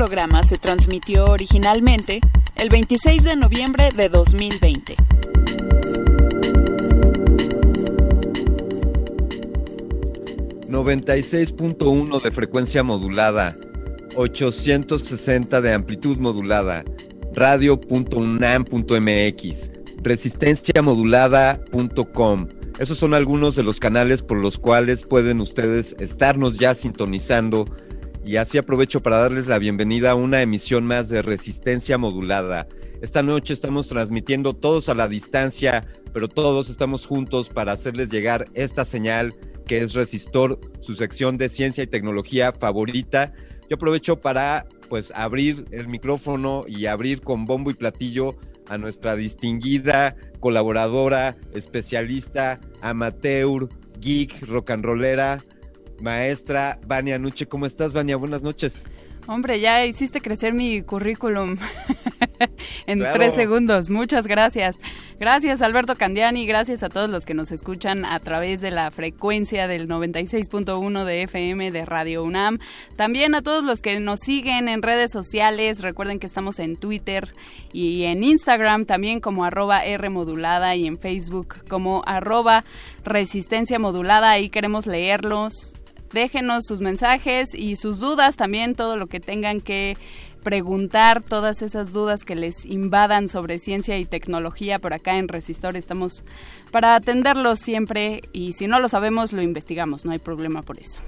Programa se transmitió originalmente el 26 de noviembre de 2020. ...96.1 de frecuencia modulada... ...860 de amplitud modulada... ...radio.unam.mx... ...resistenciamodulada.com... Esos son algunos de los canales por los cuales pueden ustedes estarnos ya sintonizando y así aprovecho para darles la bienvenida a una emisión más de Resistencia Modulada. Esta noche estamos transmitiendo todos a la distancia, pero todos estamos juntos para hacerles llegar esta señal que es Resistor, su sección de ciencia y tecnología favorita. Yo aprovecho para pues abrir el micrófono y abrir con bombo y platillo a nuestra distinguida colaboradora, especialista, amateur, geek, rock and rollera, maestra Vania Nuche. ¿Cómo estás, Vania? Buenas noches. Hombre, ya hiciste crecer mi currículum en tres segundos. Muchas gracias. Gracias, Alberto Candiani. Gracias a todos los que nos escuchan a través de la frecuencia del 96.1 de FM de Radio UNAM. También a todos los que nos siguen en redes sociales. Recuerden que estamos en Twitter y en Instagram también como arroba R modulada y en Facebook como arroba resistencia modulada. Ahí queremos leerlos déjenos sus mensajes y sus dudas también, todo lo que tengan que preguntar, todas esas dudas que les invadan sobre ciencia y tecnología por acá en Resistor. Estamos para atenderlos siempre y si no lo sabemos, lo investigamos, no hay problema por eso.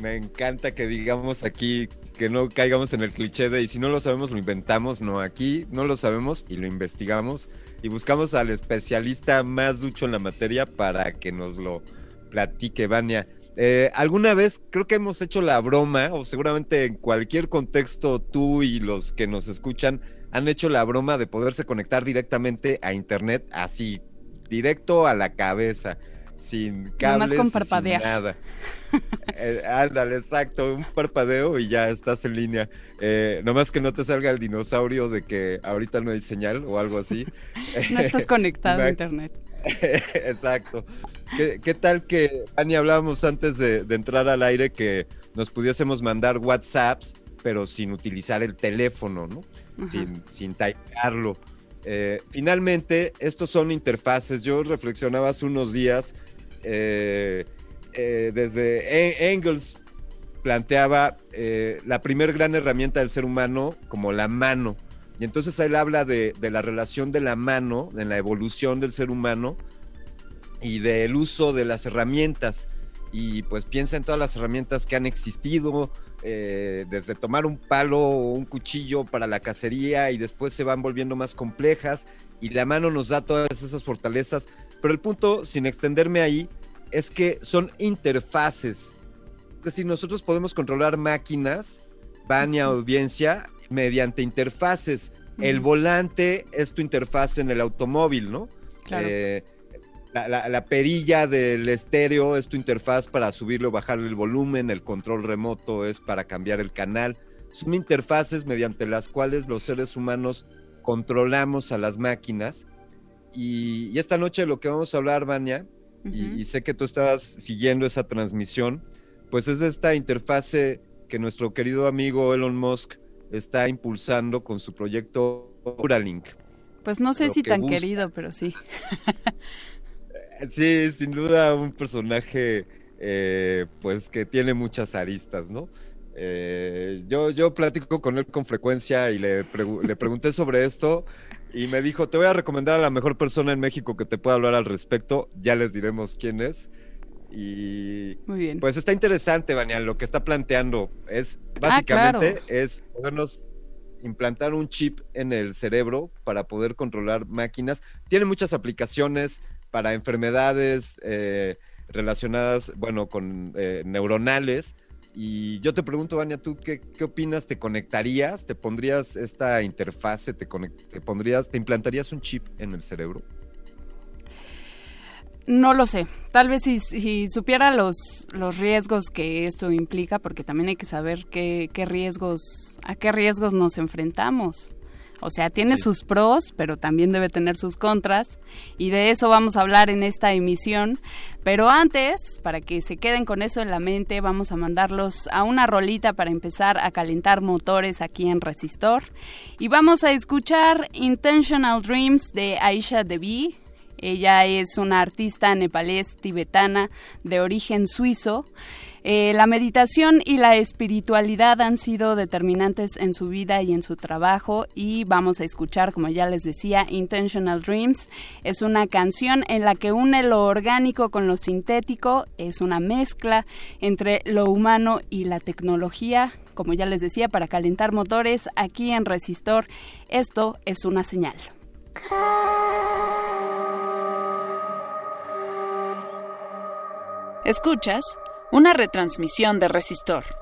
Me encanta que digamos aquí que no caigamos en el cliché de y si no lo sabemos lo inventamos, no, aquí no lo sabemos y lo investigamos y buscamos al especialista más ducho en la materia para que nos lo platique, Vania. Eh, alguna vez creo que hemos hecho la broma, o seguramente en cualquier contexto tú y los que nos escuchan han hecho la broma de poderse conectar directamente a internet, así, directo a la cabeza, sin cables, con sin nada. Eh, ándale, exacto, un parpadeo y ya estás en línea. Eh, nomás que no te salga el dinosaurio de que ahorita no hay señal o algo así. no estás conectado a internet. exacto. ¿Qué, tal que, Ani, hablábamos antes de, entrar al aire que nos pudiésemos mandar WhatsApps, pero sin utilizar el teléfono, ¿no? Sin, sin typearlo. Eh, finalmente, estos son interfaces. Yo reflexionaba hace unos días, eh, eh, desde Engels planteaba la primer gran herramienta del ser humano como la mano. Y entonces él habla de, de la relación de la mano, en la evolución del ser humano, y del uso de las herramientas. Y pues piensa en todas las herramientas que han existido, eh, desde tomar un palo o un cuchillo para la cacería y después se van volviendo más complejas y la mano nos da todas esas fortalezas. Pero el punto, sin extenderme ahí, es que son interfaces. Es decir, nosotros podemos controlar máquinas, Vania audiencia, mediante interfaces. El volante es tu interfaz en el automóvil, ¿no? Claro. Eh, la, perilla del estéreo es tu interfaz para subirle o bajarle el volumen, el control remoto es para cambiar el canal. son interfaces mediante las cuales los seres humanos controlamos a las máquinas. Y, esta noche lo que vamos a hablar, Vania, y, sé que tú estabas siguiendo esa transmisión, pues es esta interfase que nuestro querido amigo Elon Musk está impulsando con su proyecto Neuralink. Pues no sé si tan querido, pero sí. sí, sin duda un personaje eh, pues que tiene muchas aristas, ¿no? Eh, yo, yo platico con él con frecuencia y le, le pregunté sobre esto y me dijo, te voy a recomendar a la mejor persona en México que te pueda hablar al respecto, ya les diremos quién es. Y Muy bien. pues está interesante, Vania, lo que está planteando es ah, básicamente es podernos implantar un chip en el cerebro para poder controlar máquinas. Tiene muchas aplicaciones para enfermedades eh, relacionadas, bueno, con eh, neuronales. Y yo te pregunto, Vania, ¿tú qué, qué, opinas? ¿Te conectarías? ¿Te pondrías esta interfase? ¿Te, te pondrías, te implantarías un chip en el cerebro? No lo sé. Tal vez si, supiera los, los riesgos que esto implica, porque también hay que saber qué, qué riesgos, a qué riesgos nos enfrentamos. O sea, tiene sus pros, pero también debe tener sus contras. Y de eso vamos a hablar en esta emisión. Pero antes, para que se queden con eso en la mente, vamos a mandarlos a una rolita para empezar a calentar motores aquí en Resistor. Y vamos a escuchar Intentional Dreams de Aisha Devi ella es una artista nepalés tibetana de origen suizo. Eh, la meditación y la espiritualidad han sido determinantes en su vida y en su trabajo y vamos a escuchar, como ya les decía, Intentional Dreams. Es una canción en la que une lo orgánico con lo sintético, es una mezcla entre lo humano y la tecnología, como ya les decía, para calentar motores aquí en Resistor. Esto es una señal. Escuchas una retransmisión de Resistor.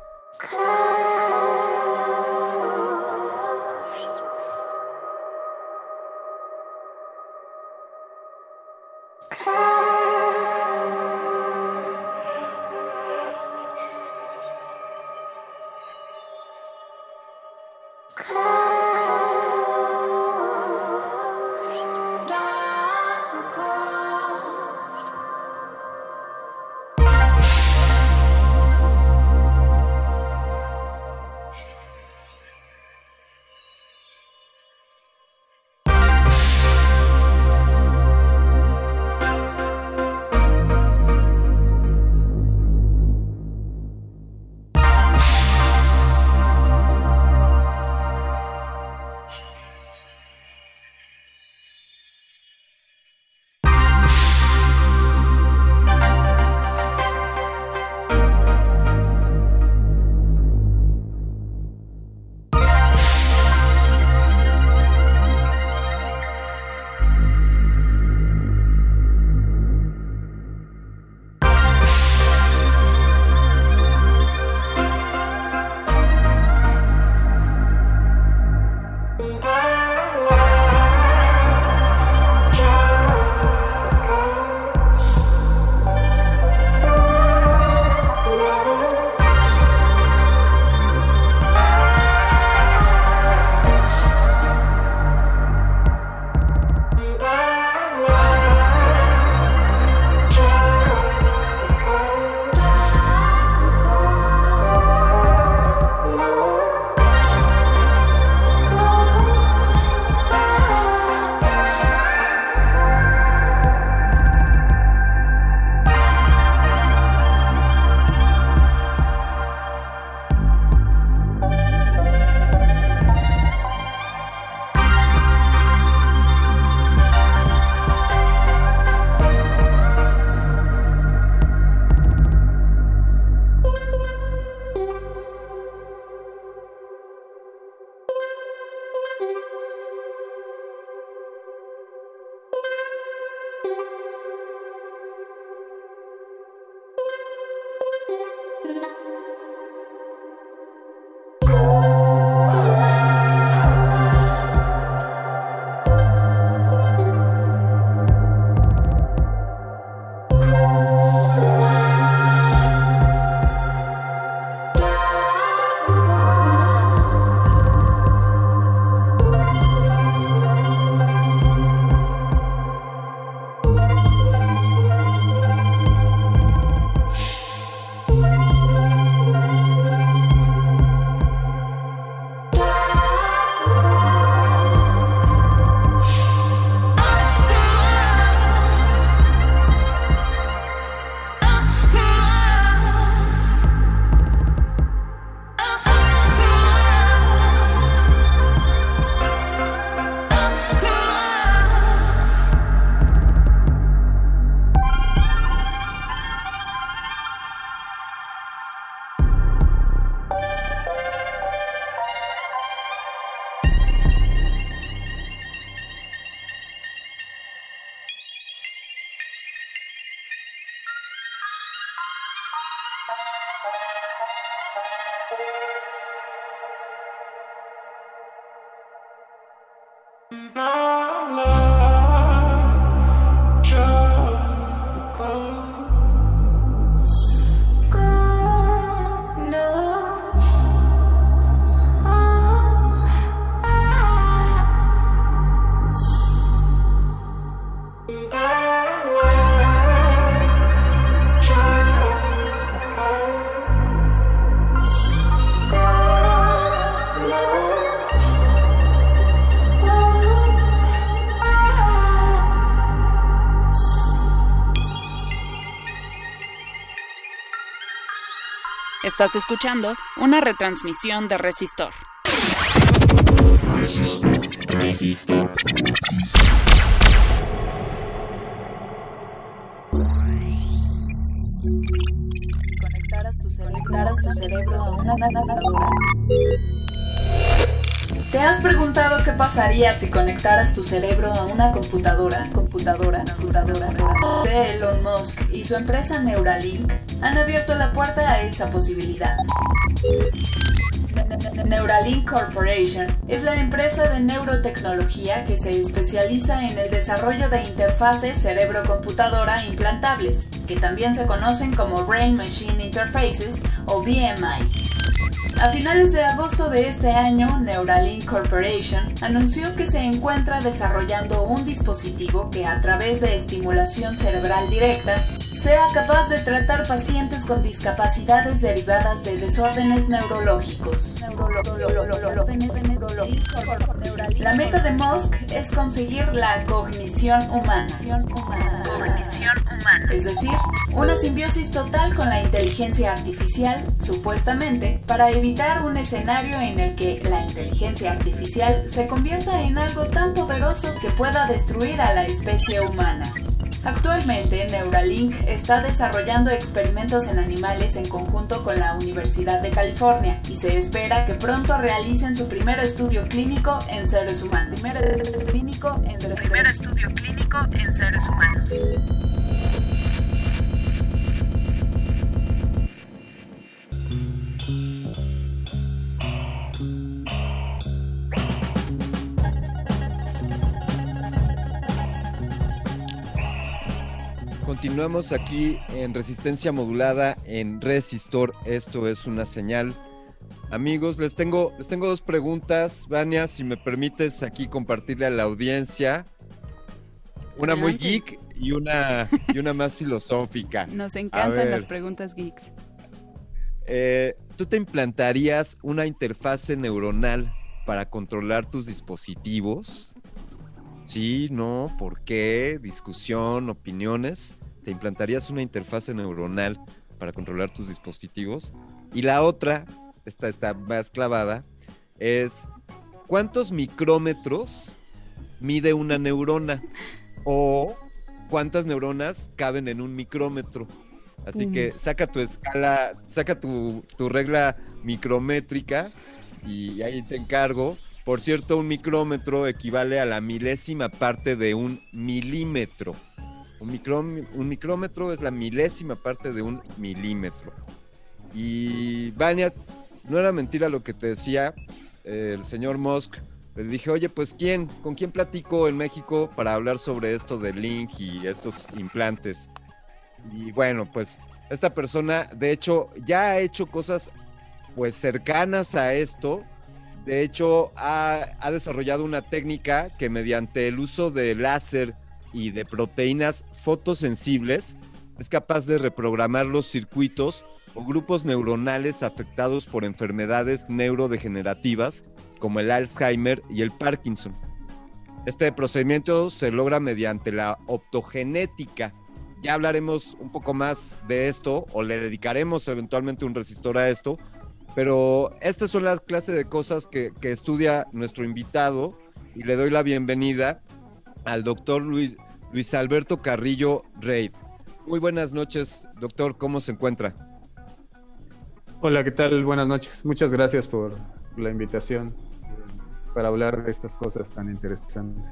Estás escuchando una retransmisión de Resistor. Resistor. Conectaras tu cerebro a una ¿Te has preguntado qué pasaría si conectaras tu cerebro a una computadora? Computadora, computadora. Elon Musk y su empresa Neuralink han abierto la puerta a esa posibilidad. Neuralink Corporation es la empresa de neurotecnología que se especializa en el desarrollo de interfaces cerebro-computadora implantables, que también se conocen como Brain Machine Interfaces o BMI. A finales de agosto de este año, Neuralink Corporation anunció que se encuentra desarrollando un dispositivo que a través de estimulación cerebral directa sea capaz de tratar pacientes con discapacidades derivadas de desórdenes neurológicos. La meta de Musk es conseguir la cognición humana. Cognición humana. Es decir, una simbiosis total con la inteligencia artificial, supuestamente, para evitar un escenario en el que la inteligencia artificial se convierta en algo tan poderoso que pueda destruir a la especie humana. Actualmente, Neuralink está desarrollando experimentos en animales en conjunto con la Universidad de California y se espera que pronto realicen su primer estudio clínico en seres humanos. Continuamos aquí en resistencia modulada en Resistor. Esto es una señal. Amigos, les tengo, les tengo dos preguntas. Vania, si me permites aquí compartirle a la audiencia. Una muy geek y una, y una más filosófica. Nos encantan las preguntas geeks. Eh, ¿Tú te implantarías una interfase neuronal para controlar tus dispositivos? Sí, no, ¿por qué? Discusión, opiniones te implantarías una interfase neuronal para controlar tus dispositivos. Y la otra, esta está más clavada, es cuántos micrómetros mide una neurona o cuántas neuronas caben en un micrómetro. Así que saca tu escala, saca tu, tu regla micrométrica y ahí te encargo. Por cierto, un micrómetro equivale a la milésima parte de un milímetro. Un, micrómetro es la milésima parte de un milímetro. Y Vania, no era mentira lo que te decía el señor Musk. Le dije, oye, pues ¿quién? ¿Con quién platico en México para hablar sobre esto de Link y estos implantes? Y bueno, pues esta persona, de hecho, ya ha hecho cosas pues cercanas a esto. De hecho, ha, ha desarrollado una técnica que mediante el uso de láser y de proteínas fotosensibles es capaz de reprogramar los circuitos o grupos neuronales afectados por enfermedades neurodegenerativas como el Alzheimer y el Parkinson. Este procedimiento se logra mediante la optogenética. Ya hablaremos un poco más de esto o le dedicaremos eventualmente un resistor a esto, pero estas son las clases de cosas que, que estudia nuestro invitado y le doy la bienvenida al doctor Luis, Luis Alberto Carrillo Reid. Muy buenas noches, doctor, ¿cómo se encuentra? Hola, ¿qué tal? Buenas noches. Muchas gracias por la invitación para hablar de estas cosas tan interesantes.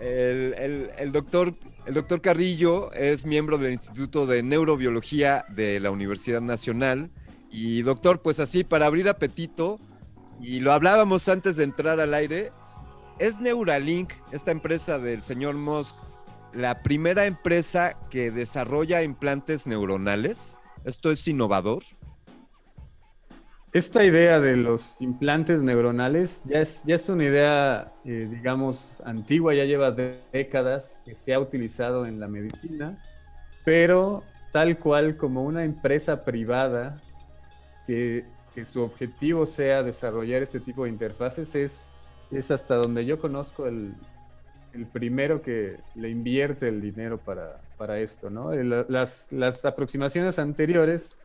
El, doctor, el doctor Carrillo es miembro del Instituto de Neurobiología de la Universidad Nacional. Y doctor, pues así, para abrir apetito, y lo hablábamos antes de entrar al aire, ¿es Neuralink, esta empresa del señor Musk, la primera empresa que desarrolla implantes neuronales? ¿Esto es innovador? Esta idea de los implantes neuronales ya es, ya es una idea, eh, digamos, antigua, ya lleva décadas que se ha utilizado en la medicina, pero tal cual como una empresa privada que, su objetivo sea desarrollar este tipo de interfaces es, es hasta donde yo conozco el, primero que le invierte el dinero para, esto, ¿no? Las, las aproximaciones anteriores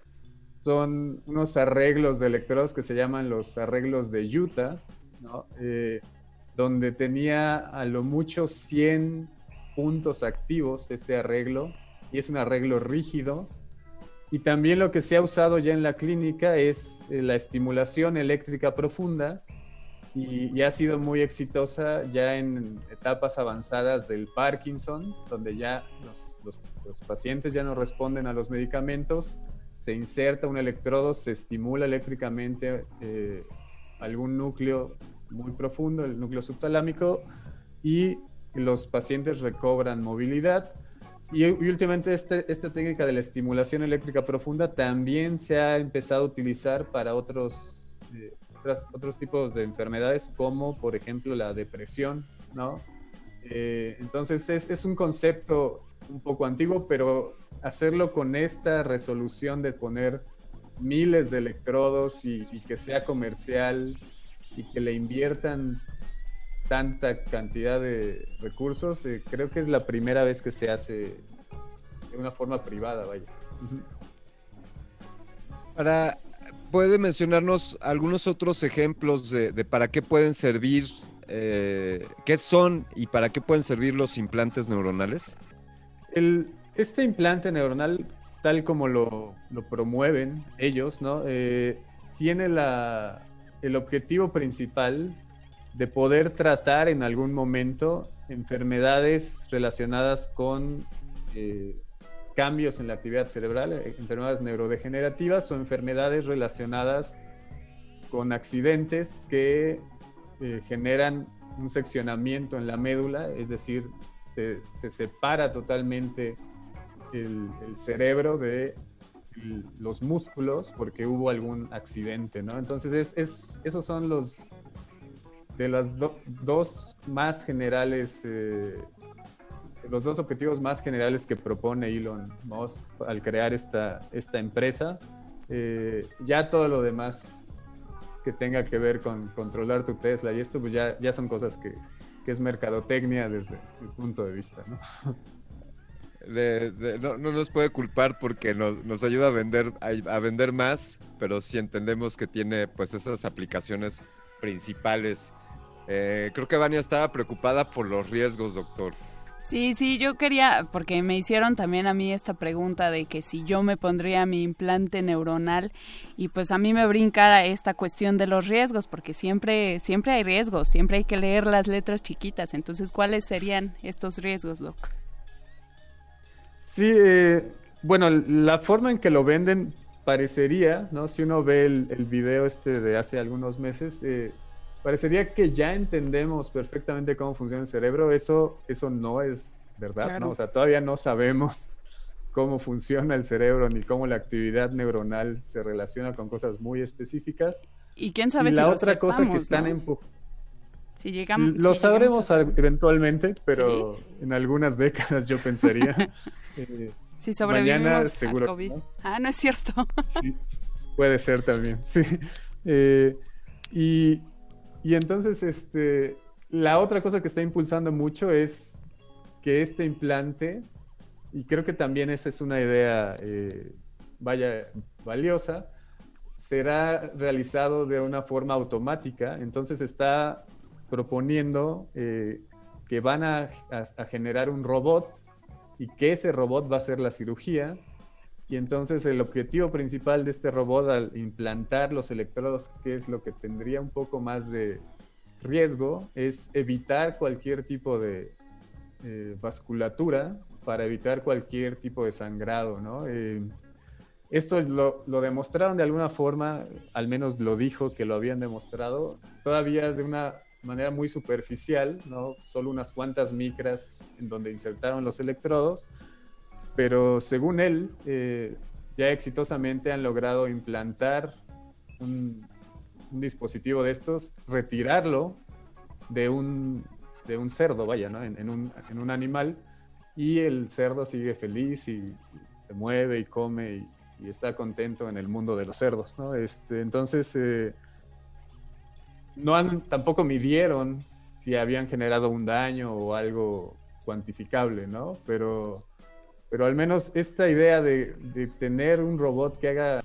son unos arreglos de electrodos que se llaman los arreglos de Utah, eh, donde tenía a lo mucho 100 puntos activos este arreglo, y es un arreglo rígido. Y también lo que se ha usado ya en la clínica es eh, la estimulación eléctrica profunda, y, ha sido muy exitosa ya en etapas avanzadas del Parkinson, donde ya los, los pacientes ya no responden a los medicamentos se inserta un electrodo, se estimula eléctricamente eh, algún núcleo muy profundo, el núcleo subtalámico, y los pacientes recobran movilidad. Y, últimamente este, esta técnica de la estimulación eléctrica profunda también se ha empezado a utilizar para otros, eh, otros tipos de enfermedades, como por ejemplo la depresión, ¿no? Eh, entonces es, es, un concepto un poco antiguo, pero hacerlo con esta resolución de poner miles de electrodos y, que sea comercial y que le inviertan tanta cantidad de recursos, eh, creo que es la primera vez que se hace de una forma privada, vaya. Para, ¿Puede mencionarnos algunos otros ejemplos de, para qué pueden servir, eh, qué son y para qué pueden servir los implantes neuronales? Este implante neuronal, tal como lo, promueven ellos, ¿no? Eh, tiene la, el objetivo principal de poder tratar en algún momento enfermedades relacionadas con eh, cambios en la actividad cerebral, eh, enfermedades neurodegenerativas o enfermedades relacionadas con accidentes que generan un seccionamiento en la médula, es decir, se separa totalmente el, cerebro de los músculos porque hubo algún accidente, ¿no? Entonces es, esos son los de las dos más generales, eh, los dos objetivos más generales que propone Elon Musk al crear esta, esta empresa. Eh, ya todo lo demás que tenga que ver con controlar tu Tesla y esto, pues ya, ya son cosas que, que es mercadotecnia desde mi punto de vista, ¿no? no, nos puede culpar porque nos, ayuda a vender, a, vender más, pero sí entendemos que tiene pues esas aplicaciones principales. Eh, creo que Vania estaba preocupada por los riesgos, doctor. Sí, sí, yo quería, porque me hicieron también a mí esta pregunta de que si yo me pondría mi implante neuronal y pues a mí me brinca esta cuestión de los riesgos, porque siempre, siempre hay riesgos, siempre hay que leer las letras chiquitas. Entonces, ¿cuáles serían estos riesgos, Doc? Sí, eh, bueno, la forma en que lo venden parecería, ¿no? Si uno ve el, video este de hace algunos meses, eh, parecería que ya entendemos perfectamente cómo funciona el cerebro. Eso, eso no es verdad, ¿no? O sea, todavía no sabemos cómo funciona el cerebro ni cómo la actividad neuronal se relaciona con cosas muy específicas. Y quién sabe la otra cosa que están empujando. Si llegamos, lo sabremos eventualmente, pero en algunas décadas yo pensaría. Eh, si sobrevivimos seguro, COVID. Ah, no es cierto. sí, puede ser también, sí. Eh, y, entonces, este, la otra cosa que está impulsando mucho es que este implante, y creo que también esa es una idea, eh, vaya, valiosa, será realizado de una forma automática. Entonces está proponiendo que van a, generar un robot y que ese robot va a hacer la cirugía. Y entonces el objetivo principal de este robot al implantar los electrodos, que es lo que tendría un poco más de riesgo, es evitar cualquier tipo de eh, vasculatura para evitar cualquier tipo de sangrado, ¿no? Eh, esto lo, lo, demostraron de alguna forma, al menos lo dijo que lo habían demostrado, todavía de una manera muy superficial, ¿no? Solo unas cuantas micras en donde insertaron los electrodos, pero según él, eh, ya exitosamente han logrado implantar un, dispositivo de estos, retirarlo de un, de un cerdo, vaya, ¿no? En, un, en, un, animal, y el cerdo sigue feliz y, se mueve y come y, está contento en el mundo de los cerdos, ¿no? Este, entonces, eh, no han, tampoco midieron si habían generado un daño o algo cuantificable, ¿no? Pero, pero al menos esta idea de, tener un robot que haga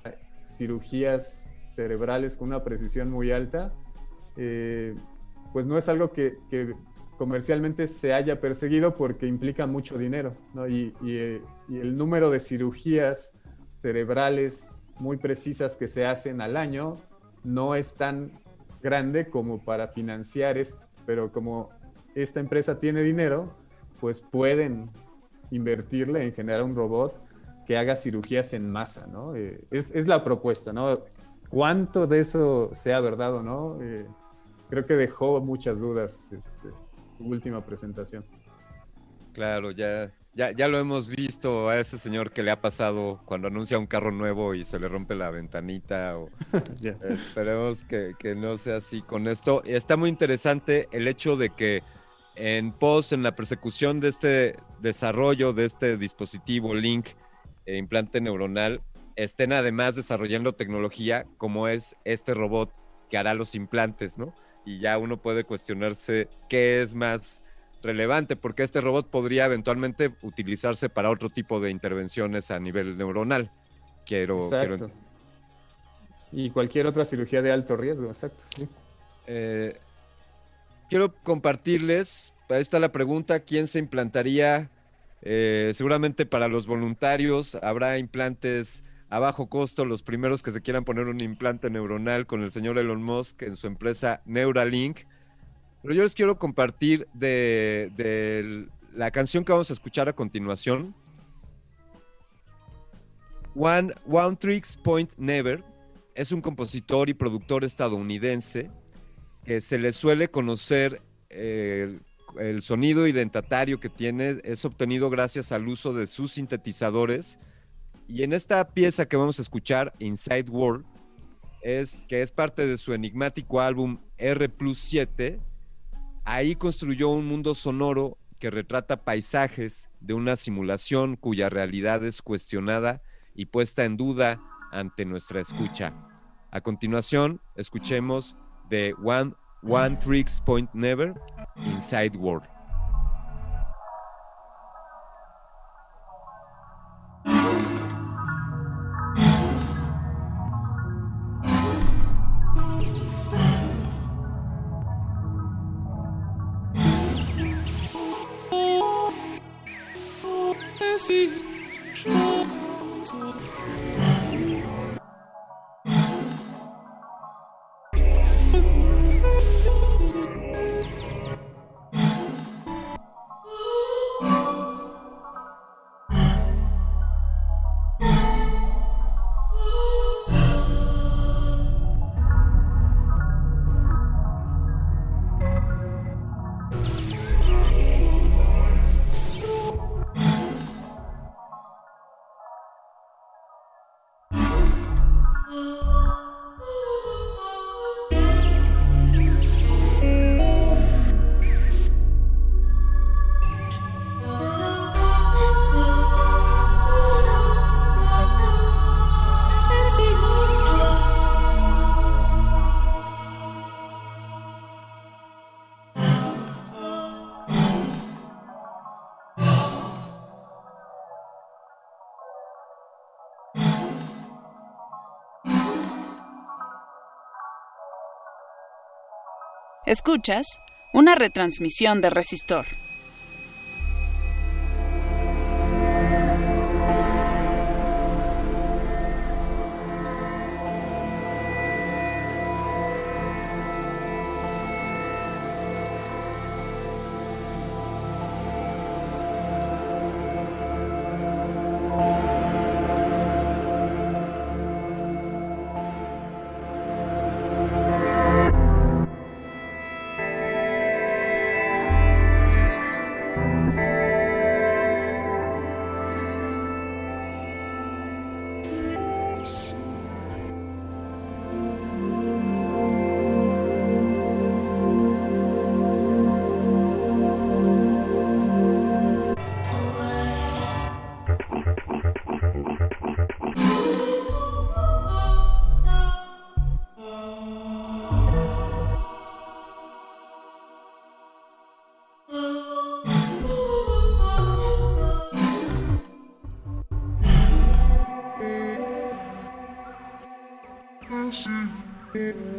cirugías cerebrales con una precisión muy alta, eh, pues no es algo que, comercialmente se haya perseguido porque implica mucho dinero, ¿no? y, y, el número de cirugías cerebrales muy precisas que se hacen al año no es tan grande como para financiar esto, pero como esta empresa tiene dinero, pues pueden invertirle en generar un robot que haga cirugías en masa, ¿no? Eh, es, es, la propuesta, ¿no? ¿Cuánto de eso sea verdad o no? Eh, creo que dejó muchas dudas este, su última presentación. Claro, ya ya, ya lo hemos visto a ese señor que le ha pasado cuando anuncia un carro nuevo y se le rompe la ventanita. O, Esperemos que, no sea así con esto. Está muy interesante el hecho de que en post, en la persecución de este desarrollo de este dispositivo Link, e implante neuronal, estén además desarrollando tecnología como es este robot que hará los implantes, ¿no? Y ya uno puede cuestionarse qué es más relevante porque este robot podría eventualmente utilizarse para otro tipo de intervenciones a nivel neuronal. Quiero, quiero... Y cualquier otra cirugía de alto riesgo, exacto. Eh, quiero compartirles, ahí está la pregunta, ¿quién se implantaría? Eh, seguramente para los voluntarios habrá implantes a bajo costo, los primeros que se quieran poner un implante neuronal con el señor Elon Musk en su empresa Neuralink pero yo les quiero compartir de, la canción que vamos a escuchar a continuación. One, One Point Never es un compositor y productor estadounidense que se le suele conocer eh, el sonido identatario que tiene es obtenido gracias al uso de sus sintetizadores y en esta pieza que vamos a escuchar Inside World es que es parte de su enigmático álbum R 7 Ahí construyó un mundo sonoro que retrata paisajes de una simulación cuya realidad es cuestionada y puesta en duda ante nuestra escucha. A continuación, escuchemos de One, One Tricks Point Never, Inside World. Escuchas una retransmisión de Resistor. Mm-hmm.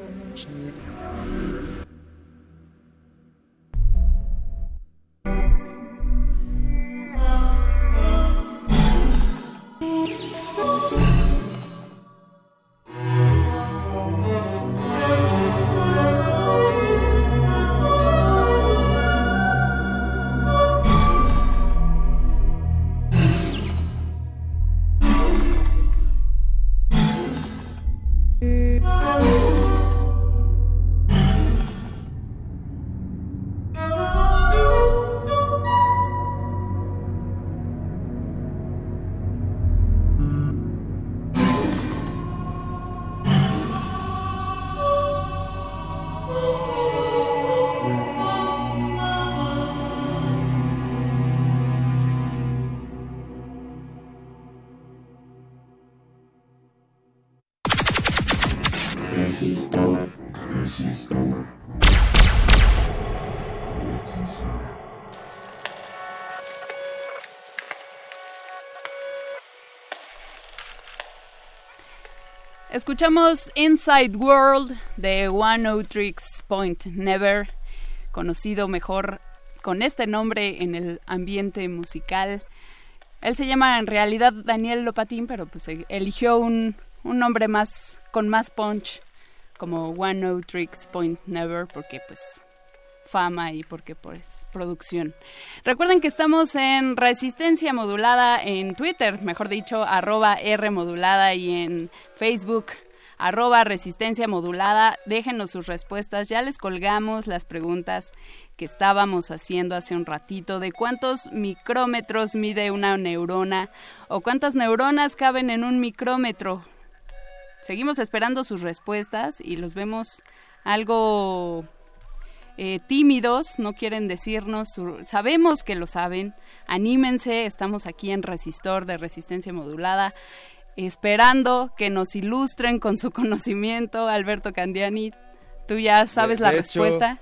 Escuchamos Inside World de One O Tricks Point Never, conocido mejor con este nombre en el ambiente musical. Él se llama en realidad Daniel Lopatín, pero pues e-, eligió un, un nombre más con más punch como One O Tricks Point Never porque pues fama y porque pues producción. Recuerden que estamos en Resistencia Modulada en Twitter, mejor dicho, arroba R Modulada y en Facebook arroba Resistencia Modulada. Déjenos sus respuestas, ya les colgamos las preguntas que estábamos haciendo hace un ratito de cuántos micrómetros mide una neurona o cuántas neuronas caben en un micrómetro. Seguimos esperando sus respuestas y los vemos algo eh, tímidos, no quieren decirnos, sabemos que lo saben, anímense, estamos aquí en Resistor de Resistencia Modulada, esperando que nos ilustren con su conocimiento, Alberto Candiani, tú ya sabes la respuesta.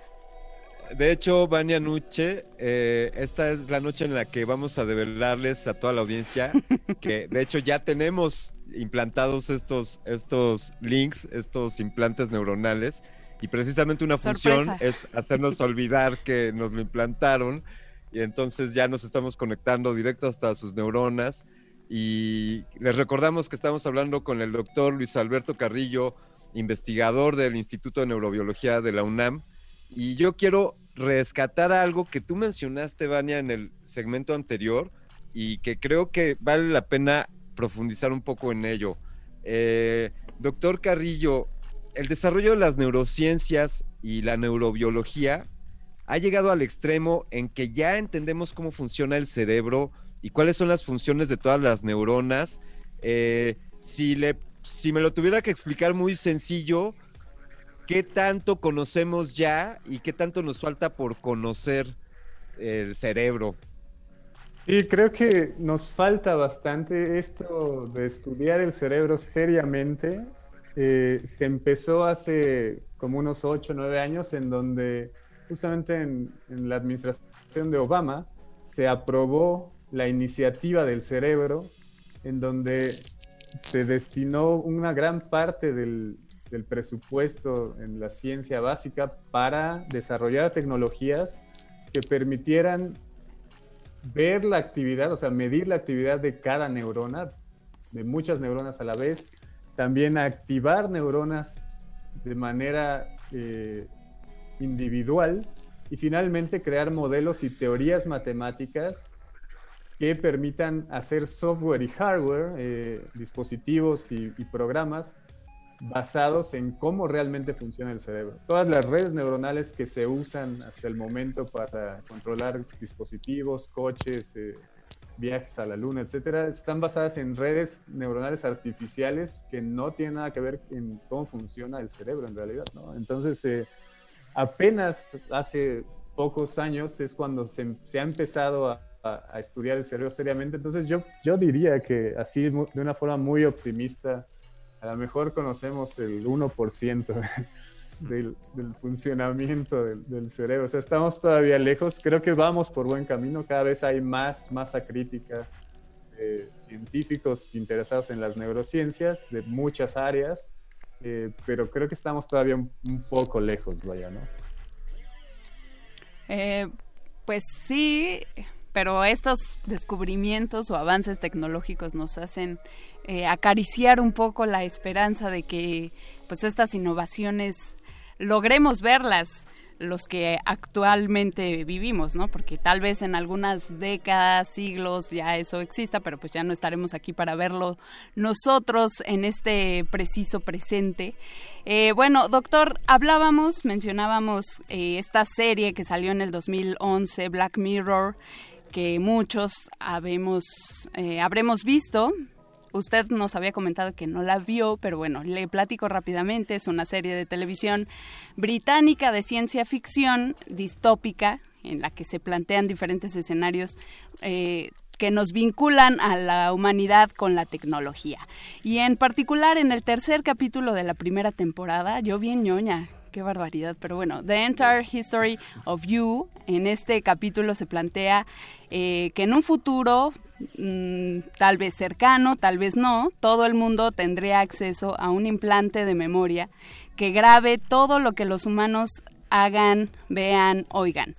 De hecho, Vania Nuche, eh, esta es la noche en la que vamos a develarles a toda la audiencia que de hecho ya tenemos implantados estos, estos links, estos implantes neuronales y precisamente una función es hacernos olvidar que nos lo implantaron y entonces ya nos estamos conectando directo hasta sus neuronas. Y les recordamos que estamos hablando con el doctor Luis Alberto Carrillo, investigador del Instituto de Neurobiología de la UNAM. Y yo quiero rescatar algo que tú mencionaste, Vania, en el segmento anterior y que creo que vale la pena profundizar un poco en ello. Eh, doctor Carrillo, el desarrollo de las neurociencias y la neurobiología ha llegado al extremo en que ya entendemos cómo funciona el cerebro y cuáles son las funciones de todas las neuronas. Eh, si, le, si me lo tuviera que explicar muy sencillo, ¿qué tanto conocemos ya y qué tanto nos falta por conocer el cerebro? Sí, creo que nos falta bastante esto de estudiar el cerebro seriamente eh, se empezó hace como unos 8 o 9 años en donde justamente en, la administración de Obama se aprobó la iniciativa del cerebro en donde se destinó una gran parte del, del presupuesto en la ciencia básica para desarrollar tecnologías que permitieran ver la actividad, o sea, medir la actividad de cada neurona, de muchas neuronas a la vez, también activar neuronas de manera eh, individual y finalmente crear modelos y teorías matemáticas que permitan hacer software y hardware, eh, dispositivos y, programas basados en cómo realmente funciona el cerebro. Todas las redes neuronales que se usan hasta el momento para controlar dispositivos, coches, eh, viajes a la luna, etcétera, están basadas en redes neuronales artificiales que no tienen nada que ver en cómo funciona el cerebro en realidad, ¿no? Entonces, eh, apenas hace pocos años es cuando se, ha empezado a, estudiar el cerebro seriamente. Entonces, yo, yo diría que así, de una forma muy optimista, a lo mejor conocemos el 1% del, funcionamiento del, cerebro. O sea, estamos todavía lejos. Creo que vamos por buen camino. Cada vez hay más masa crítica de científicos interesados en las neurociencias de muchas áreas, eh, pero creo que estamos todavía un, poco lejos, vaya, ¿no? Eh, pues sí, pero estos descubrimientos o avances tecnológicos nos hacen eh, acariciar un poco la esperanza de que pues estas innovaciones logremos verlas los que actualmente vivimos, ¿no? Porque tal vez en algunas décadas, siglos ya eso exista, pero pues ya no estaremos aquí para verlo nosotros en este preciso presente. Eh, bueno, doctor, hablábamos, mencionábamos eh, esta serie que salió en el 2011, Black Mirror, que muchos habemos, eh, habremos visto, Usted nos había comentado que no la vio, pero bueno, le platico rápidamente. Es una serie de televisión británica de ciencia ficción distópica en la que se plantean diferentes escenarios eh, que nos vinculan a la humanidad con la tecnología. Y en particular en el tercer capítulo de la primera temporada, yo bien ñoña, qué barbaridad. Pero bueno, The Entire History of You, en este capítulo se plantea eh, que en un futuro, mm, tal vez cercano, tal vez no, todo el mundo tendría acceso a un implante de memoria que grabe todo lo que los humanos hagan, vean, oigan.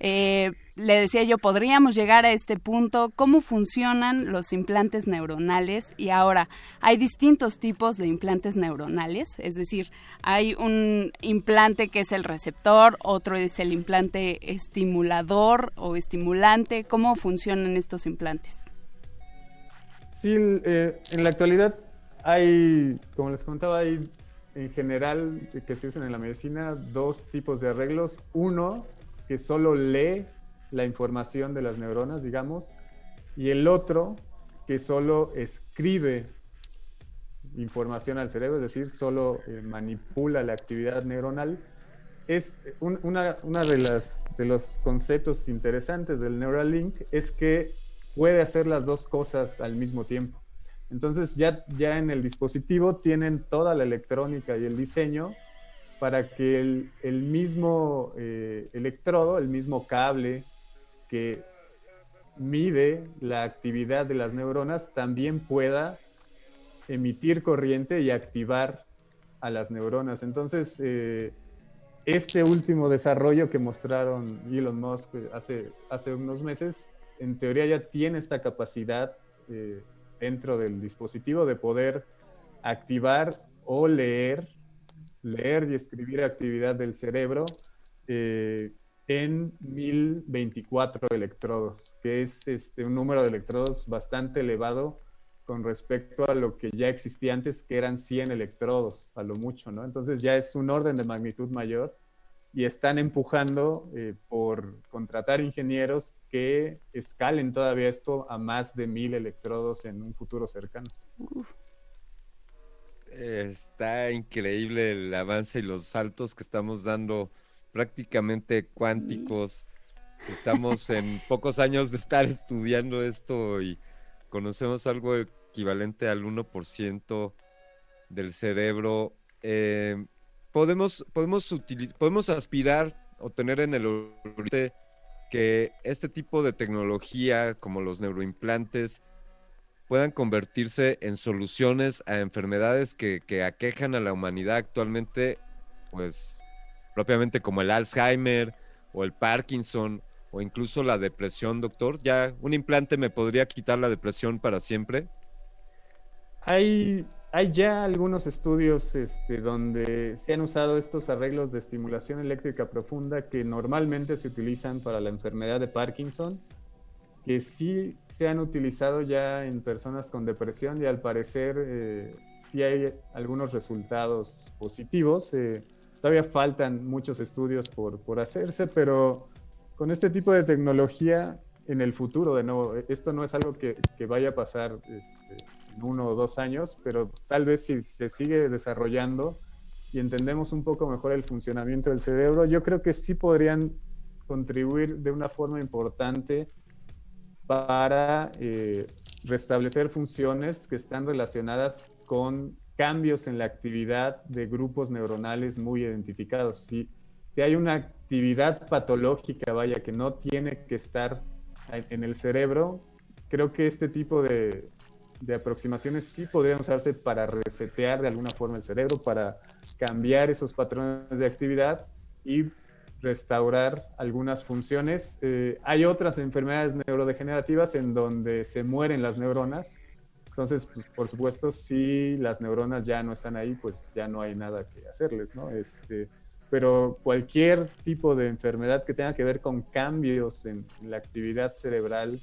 Eh, le decía yo, podríamos llegar a este punto, cómo funcionan los implantes neuronales y ahora hay distintos tipos de implantes neuronales, es decir, hay un implante que es el receptor, otro es el implante estimulador o estimulante, ¿cómo funcionan estos implantes? Sí, eh, en la actualidad hay, como les contaba, hay en general que se usan en la medicina dos tipos de arreglos. Uno que solo lee la información de las neuronas, digamos, y el otro que solo escribe información al cerebro, es decir, solo eh, manipula la actividad neuronal. Es una, de, las, de los conceptos interesantes del Neuralink es que puede hacer las dos cosas al mismo tiempo. Entonces ya, ya en el dispositivo tienen toda la electrónica y el diseño para que el, mismo eh, electrodo, el mismo cable que mide la actividad de las neuronas también pueda emitir corriente y activar a las neuronas. Entonces, eh, este último desarrollo que mostraron Elon Musk hace, hace unos meses, en teoría ya tiene esta capacidad eh, dentro del dispositivo de poder activar o leer, leer y escribir actividad del cerebro eh, en 1024 electrodos, que es este, un número de electrodos bastante elevado con respecto a lo que ya existía antes, que eran 100 electrodos, a lo mucho, ¿no? Entonces ya es un orden de magnitud mayor y están empujando eh, por contratar ingenieros que escalen todavía esto a más de mil electrodos en un futuro cercano. Está increíble el avance y los saltos que estamos dando prácticamente cuánticos. Estamos en pocos años de estar estudiando esto y conocemos algo equivalente al 1% del cerebro. Eh, podemos, podemos, podemos aspirar o tener en el horizonte que este tipo de tecnología, como los neuroimplantes, puedan convertirse en soluciones a enfermedades que, que aquejan a la humanidad actualmente, pues propiamente como el Alzheimer o el Parkinson o incluso la depresión, doctor? ¿Ya un implante me podría quitar la depresión para siempre? Hay, hay ya algunos estudios este, donde se han usado estos arreglos de estimulación eléctrica profunda que normalmente se utilizan para la enfermedad de Parkinson, que sí se han utilizado ya en personas con depresión y al parecer eh, sí hay algunos resultados positivos. Eh, Todavía faltan muchos estudios por, por hacerse, pero con este tipo de tecnología en el futuro, de nuevo, esto no es algo que, que vaya a pasar este, en uno o dos años, pero tal vez si se sigue desarrollando y entendemos un poco mejor el funcionamiento del cerebro, yo creo que sí podrían contribuir de una forma importante para eh, restablecer funciones que están relacionadas con cambios en la actividad de grupos neuronales muy identificados. Si, hay una actividad patológica, vaya, que no tiene que estar en el cerebro, creo que este tipo de, de aproximaciones sí podrían usarse para resetear de alguna forma el cerebro, para cambiar esos patrones de actividad y restaurar algunas funciones. Eh, hay otras enfermedades neurodegenerativas en donde se mueren las neuronas entonces, pues, por supuesto, si las neuronas ya no están ahí, pues ya no hay nada que hacerles, ¿no? Este, pero cualquier tipo de enfermedad que tenga que ver con cambios en, la actividad cerebral,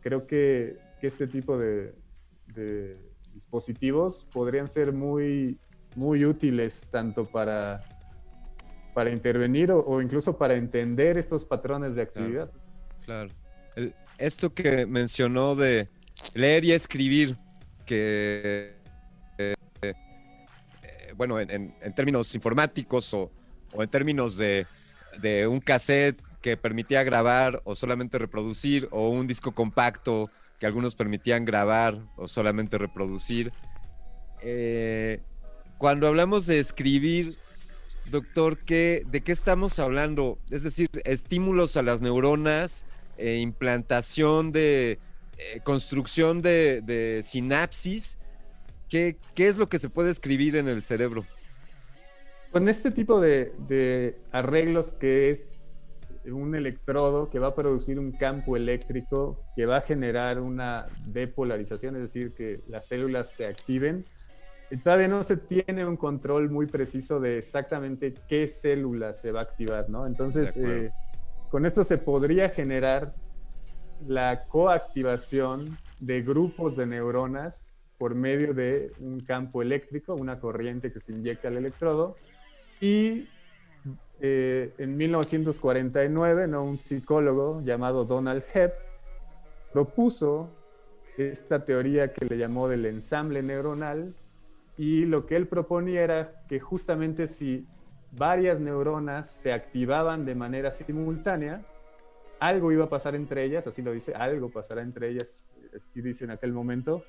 creo que, este tipo de, dispositivos podrían ser muy, muy útiles tanto para, para intervenir o, incluso para entender estos patrones de actividad. Claro. esto que mencionó de leer y escribir, que, eh, eh, bueno, en, términos informáticos o, en términos de, un cassette que permitía grabar o solamente reproducir, o un disco compacto que algunos permitían grabar o solamente reproducir. Eh, cuando hablamos de escribir, doctor, que, ¿de qué estamos hablando? Es decir, estímulos a las neuronas, eh, implantación de eh, construcción de, sinapsis. ¿Qué, ¿Qué, es lo que se puede escribir en el cerebro? Con este tipo de, de arreglos que es un electrodo que va a producir un campo eléctrico que va a generar una depolarización, es decir, que las células se activen. Y todavía no se tiene un control muy preciso de exactamente qué célula se va a activar, ¿no? Entonces, eh, con esto se podría generar la coactivación de grupos de neuronas por medio de un campo eléctrico, una corriente que se inyecta al electrodo, y eh, en 1949, ¿no? un psicólogo llamado Donald Hebb propuso esta teoría que le llamó del ensamble neuronal y lo que él proponía era que justamente si varias neuronas se activaban de manera simultánea, algo iba a pasar entre ellas, así lo dice, algo pasará entre ellas, así dice en aquel momento,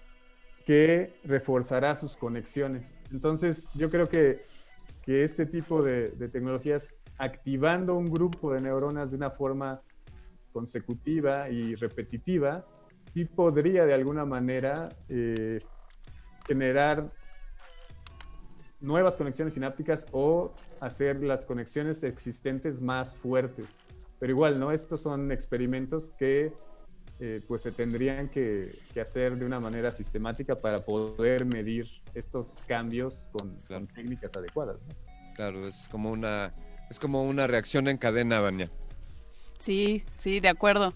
que reforzará sus conexiones. Entonces, yo creo que que este tipo de, tecnologías, activando un grupo de neuronas de una forma consecutiva y repetitiva, sí podría de alguna manera eh, generar nuevas conexiones sinápticas o hacer las conexiones existentes más fuertes. Pero igual, ¿no? Estos son experimentos que eh, pues se tendrían que, hacer de una manera sistemática para poder medir estos cambios con, técnicas adecuadas. Claro, es como una es como una reacción en cadena, Vania. Sí, sí, de acuerdo.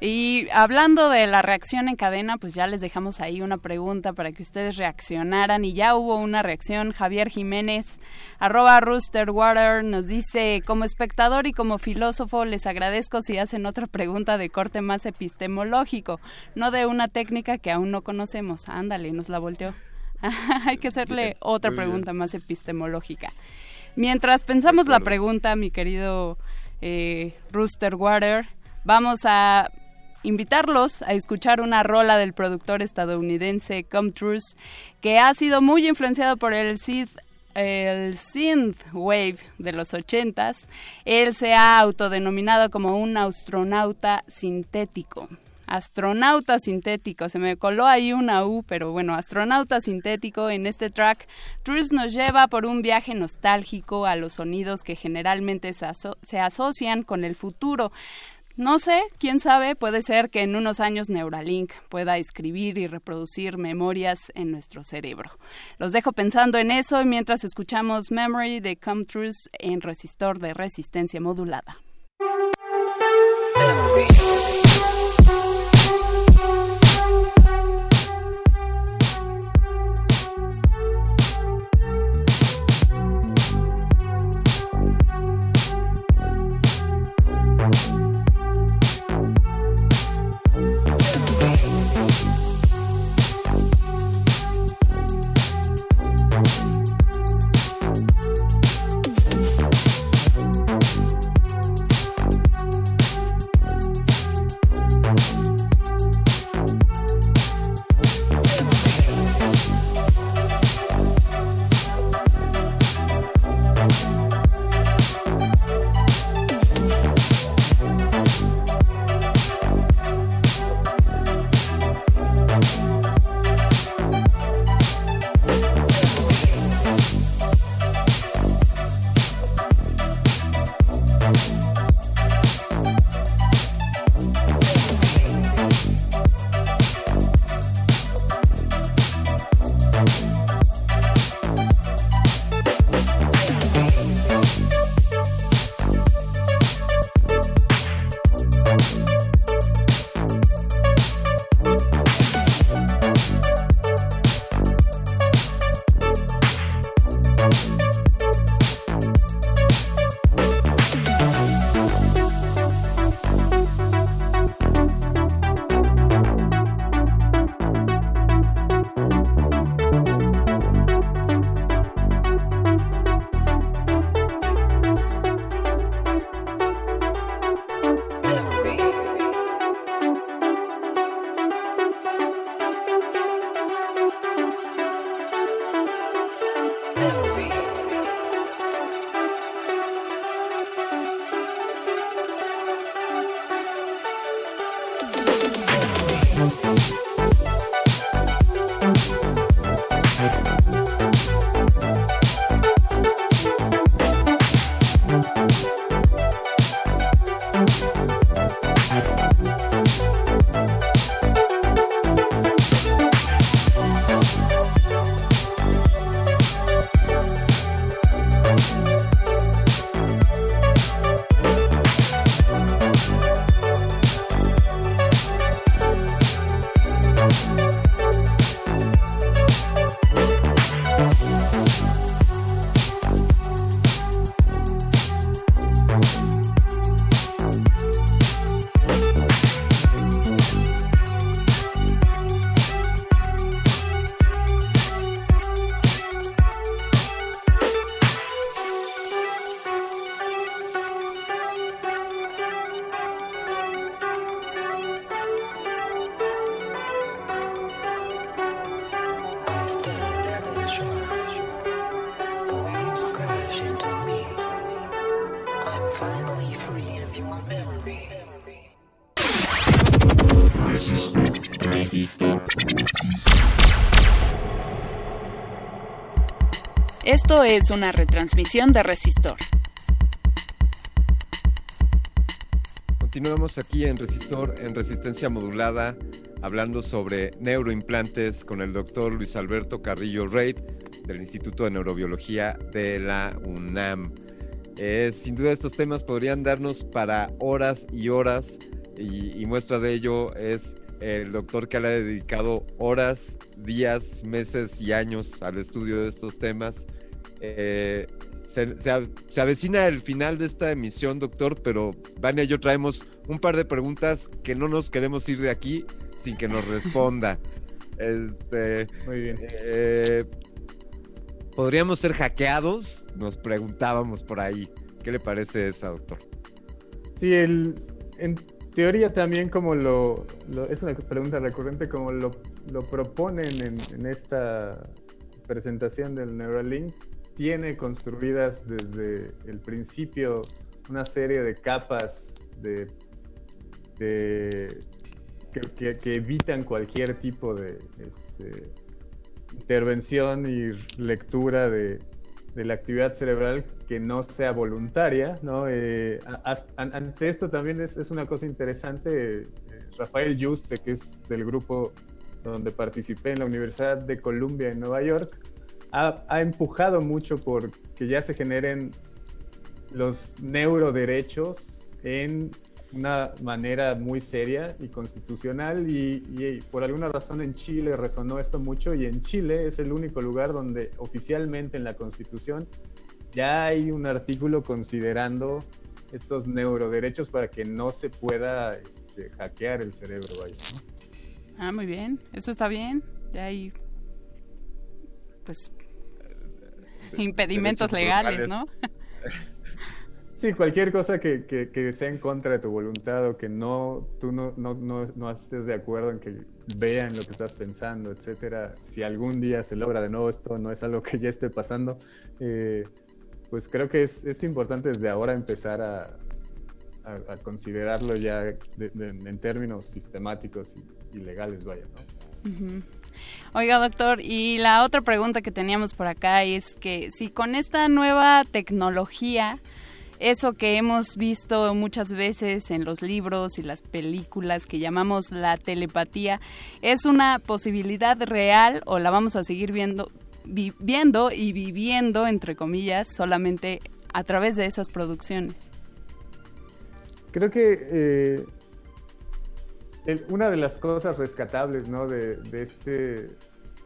Y hablando de la reacción en cadena, pues ya les dejamos ahí una pregunta para que ustedes reaccionaran y ya hubo una reacción. Javier Jiménez, arroba Roosterwater, nos dice, como espectador y como filósofo, les agradezco si hacen otra pregunta de corte más epistemológico, no de una técnica que aún no conocemos. Ándale, nos la volteó. Hay que hacerle otra pregunta más epistemológica. Mientras pensamos la pregunta, mi querido eh, Rooster Water. Vamos a invitarlos a escuchar una rola del productor estadounidense Come que ha sido muy influenciado por el synth, el synth wave de los ochentas. Él se ha autodenominado como un astronauta sintético astronauta sintético. Se me coló ahí una U, pero bueno, astronauta sintético en este track. Truce nos lleva por un viaje nostálgico a los sonidos que generalmente se, se asocian con el futuro. No sé, quién sabe, puede ser que en unos años Neuralink pueda escribir y reproducir memorias en nuestro cerebro. Los dejo pensando en eso mientras escuchamos Memory de Come Truth en resistor de resistencia modulada. Es una retransmisión de Resistor. Continuamos aquí en Resistor, en resistencia modulada, hablando sobre neuroimplantes con el doctor Luis Alberto Carrillo Reid del Instituto de Neurobiología de la UNAM. Eh, sin duda estos temas podrían darnos para horas y horas y, muestra de ello es el doctor que le ha dedicado horas, días, meses y años al estudio de estos temas. Eh, se, avecina el final de esta emisión, doctor, pero Vania y yo traemos un par de preguntas que no nos queremos ir de aquí sin que nos responda. Este, Muy bien. Eh, ¿Podríamos ser hackeados? Nos preguntábamos por ahí. ¿Qué le parece esa, doctor? Sí, el, en teoría también como lo, es una pregunta recurrente, como lo, lo proponen en, en esta presentación del Neuralink, tiene construidas desde el principio una serie de capas de, que, evitan cualquier tipo de este, intervención y lectura de, la actividad cerebral que no sea voluntaria. ¿no? Eh, ante esto también es, una cosa interesante. Eh, Rafael Juste, que es del grupo donde participé en la Universidad de Columbia en Nueva York, ha, empujado mucho por que ya se generen los neuroderechos en una manera muy seria y constitucional y, por alguna razón en Chile resonó esto mucho y en Chile es el único lugar donde oficialmente en la constitución ya hay un artículo considerando estos neuroderechos para que no se pueda este, hackear el cerebro. Ah, muy bien, eso está bien. Ya hay pues impedimentos legales, ¿no? Sí, cualquier cosa que, que, sea en contra de tu voluntad o que no tú no, no, no, estés de acuerdo en que vean lo que estás pensando, etcétera. Si algún día se logra de nuevo esto, no es algo que ya esté pasando, eh, pues creo que es, es, importante desde ahora empezar a, a, considerarlo ya en términos sistemáticos y, legales, vaya, ¿no? Oiga, doctor, y la otra pregunta que teníamos por acá es que si con esta nueva tecnología, eso que hemos visto muchas veces en los libros y las películas que llamamos la telepatía, ¿es una posibilidad real o la vamos a seguir viendo, viendo y viviendo, entre comillas, solamente a través de esas producciones? Creo que eh, una de las cosas rescatables ¿no? de, este,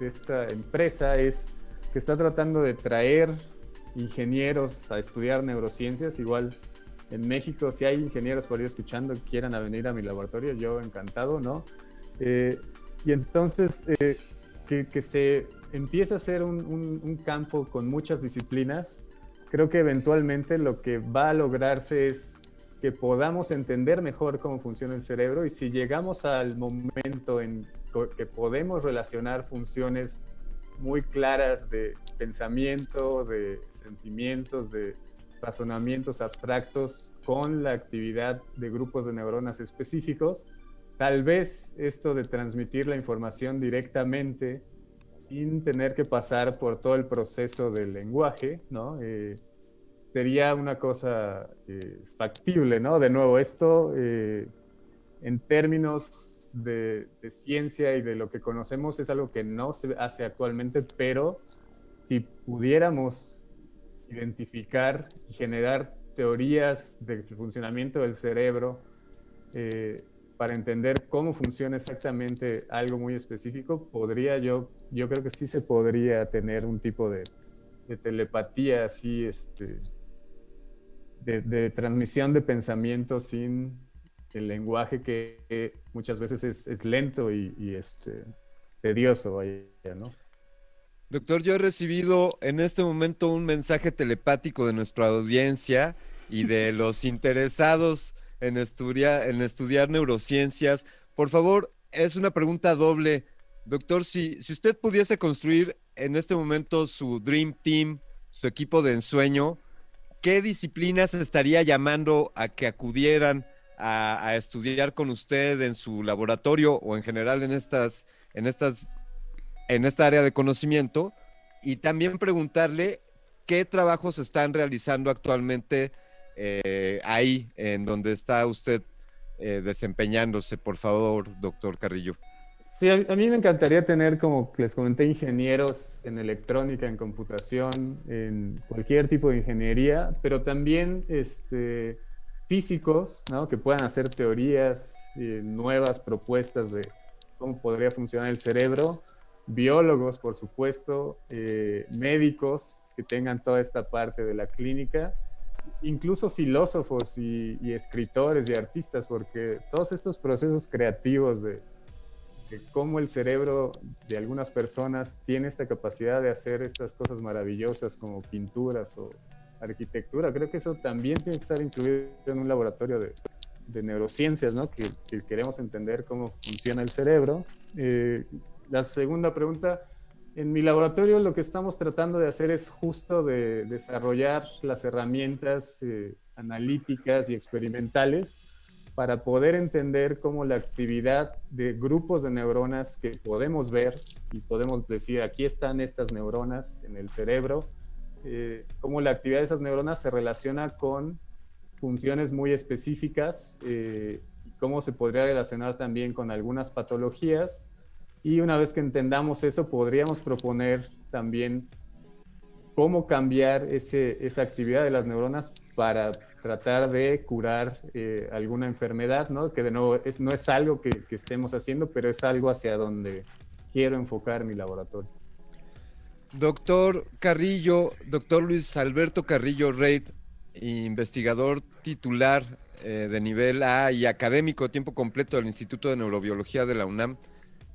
de esta empresa es que está tratando de traer ingenieros a estudiar neurociencias. Igual en México, si hay ingenieros por ahí escuchando que quieran venir a mi laboratorio, yo encantado, ¿no? Eh, y entonces eh, que, se empieza a hacer un, un, campo con muchas disciplinas, creo que eventualmente lo que va a lograrse es que podamos entender mejor cómo funciona el cerebro y si llegamos al momento en que podemos relacionar funciones muy claras de pensamiento, de sentimientos, de razonamientos abstractos con la actividad de grupos de neuronas específicos, tal vez esto de transmitir la información directamente sin tener que pasar por todo el proceso del lenguaje, ¿no? Eh, sería una cosa eh, factible, ¿no? De nuevo, esto eh, en términos de, ciencia y de lo que conocemos es algo que no se hace actualmente, pero si pudiéramos identificar y generar teorías del funcionamiento del cerebro eh, para entender cómo funciona exactamente algo muy específico, podría yo, yo creo que sí se podría tener un tipo de, de telepatía así, este, de, transmisión de pensamiento sin el lenguaje que, muchas veces es, lento y, este, tedioso, ¿no? Doctor, yo he recibido en este momento un mensaje telepático de nuestra audiencia y de los interesados en, estudiar, en estudiar neurociencias. Por favor, es una pregunta doble. Doctor, si, si usted pudiese construir en este momento su Dream Team, su equipo de ensueño, ¿qué disciplinas estaría llamando a que acudieran a, estudiar con usted en su laboratorio o en general en estas, en estas, en esta área de conocimiento? Y también preguntarle qué trabajos están realizando actualmente eh, ahí, en donde está usted eh, desempeñándose, por favor, doctor Carrillo. Sí, a, mí me encantaría tener, como les comenté, ingenieros en electrónica, en computación, en cualquier tipo de ingeniería, pero también este, físicos, ¿no? que puedan hacer teorías, eh, nuevas propuestas de cómo podría funcionar el cerebro, biólogos, por supuesto, eh, médicos que tengan toda esta parte de la clínica, incluso filósofos y escritores y artistas, porque todos estos procesos creativos de cómo el cerebro de algunas personas tiene esta capacidad de hacer estas cosas maravillosas como pinturas o arquitectura. Creo que eso también tiene que estar incluido en un laboratorio de, neurociencias, ¿no? Que, queremos entender cómo funciona el cerebro. Eh, la segunda pregunta, en mi laboratorio lo que estamos tratando de hacer es justo de desarrollar las herramientas eh, analíticas y experimentales para poder entender cómo la actividad de grupos de neuronas que podemos ver y podemos decir aquí están estas neuronas en el cerebro, eh, cómo la actividad de esas neuronas se relaciona con funciones muy específicas eh, y cómo se podría relacionar también con algunas patologías. Y una vez que entendamos eso, podríamos proponer también cómo cambiar ese, esa actividad de las neuronas para tratar de curar eh, alguna enfermedad, ¿no? Que de nuevo es, no es algo que, estemos haciendo, pero es algo hacia donde quiero enfocar mi laboratorio. Doctor Carrillo, doctor Luis Alberto Carrillo Reid, investigador titular eh, de nivel A y académico tiempo completo del Instituto de Neurobiología de la UNAM,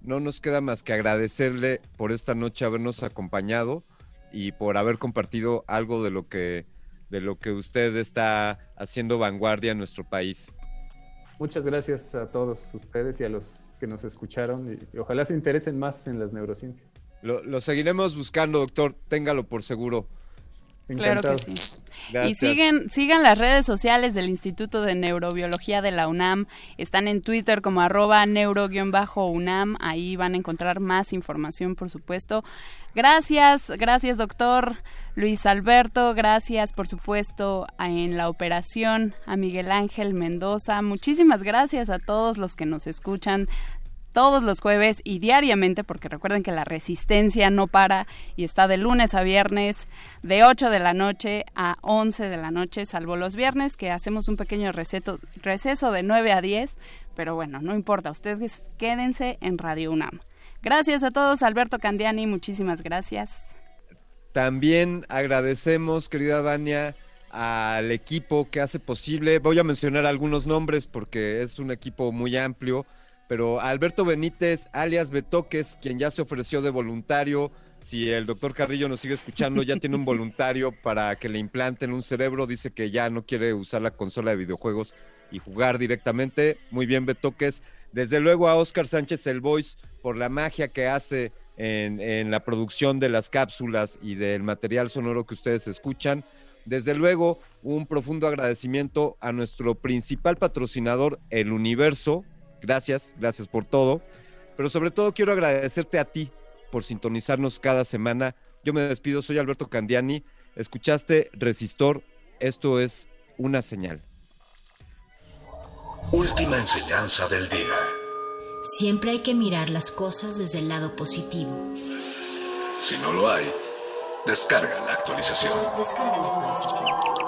no nos queda más que agradecerle por esta noche habernos acompañado y por haber compartido algo de lo que de lo que usted está haciendo vanguardia en nuestro país. Muchas gracias a todos ustedes y a los que nos escucharon y, ojalá se interesen más en las neurociencias. Lo, seguiremos buscando, doctor, téngalo por seguro. Claro que sí. Y siguen, sigan las redes sociales del Instituto de Neurobiología de la UNAM. Están en Twitter como arroba neuro-UNAM. Ahí van a encontrar más información, por supuesto. Gracias, gracias, doctor. Luis Alberto, gracias por supuesto en la operación a Miguel Ángel Mendoza. Muchísimas gracias a todos los que nos escuchan todos los jueves y diariamente, porque recuerden que la resistencia no para y está de lunes a viernes, de 8 de la noche a 11 de la noche, salvo los viernes, que hacemos un pequeño receso de 9 a 10, pero bueno, no importa, ustedes quédense en Radio UNAM. Gracias a todos, Alberto Candiani, muchísimas gracias. También agradecemos, querida Vania, al equipo que hace posible. Voy a mencionar algunos nombres porque es un equipo muy amplio, pero Alberto Benítez, alias Betoques, quien ya se ofreció de voluntario. Si el doctor Carrillo nos sigue escuchando, ya tiene un voluntario para que le implanten un cerebro. Dice que ya no quiere usar la consola de videojuegos y jugar directamente. Muy bien, Betoques. Desde luego a Oscar Sánchez el Voice por la magia que hace en, la producción de las cápsulas y del material sonoro que ustedes escuchan. Desde luego, un profundo agradecimiento a nuestro principal patrocinador, El Universo. Gracias, gracias por todo. Pero sobre todo quiero agradecerte a ti por sintonizarnos cada semana. Yo me despido, soy Alberto Candiani. Escuchaste Resistor, esto es una señal. Última enseñanza del día. Siempre hay que mirar las cosas desde el lado positivo. Si no lo hay, descarga la actualización. Descarga la actualización.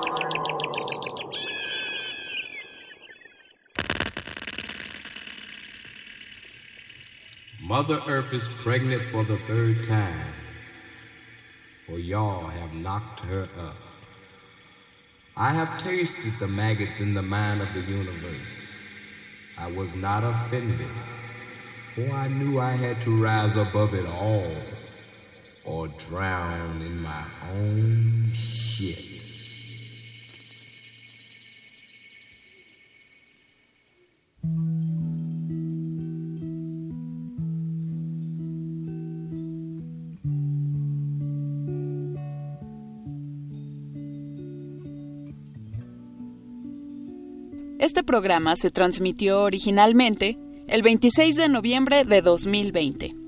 Mother Earth is pregnant for the third time, for y'all have knocked her up. I have tasted the maggots in the mind of the universe. I was not offended. for I knew I had to rise above it all or drown in my own shit. Programa se transmitió originalmente el 26 de noviembre de 2020.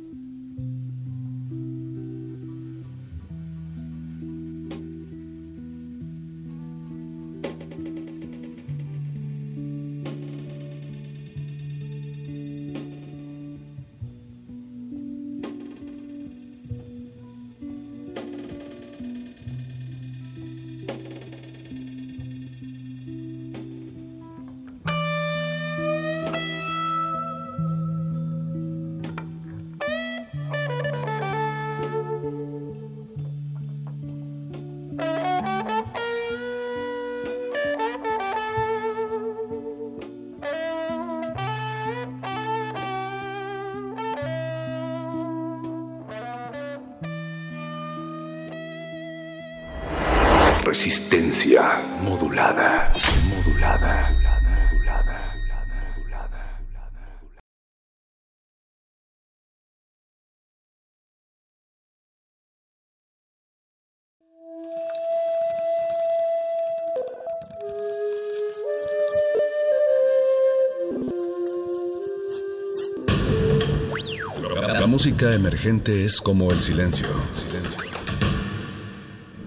Resistencia modulada. Modulada. La música emergente es como el silencio. Silencio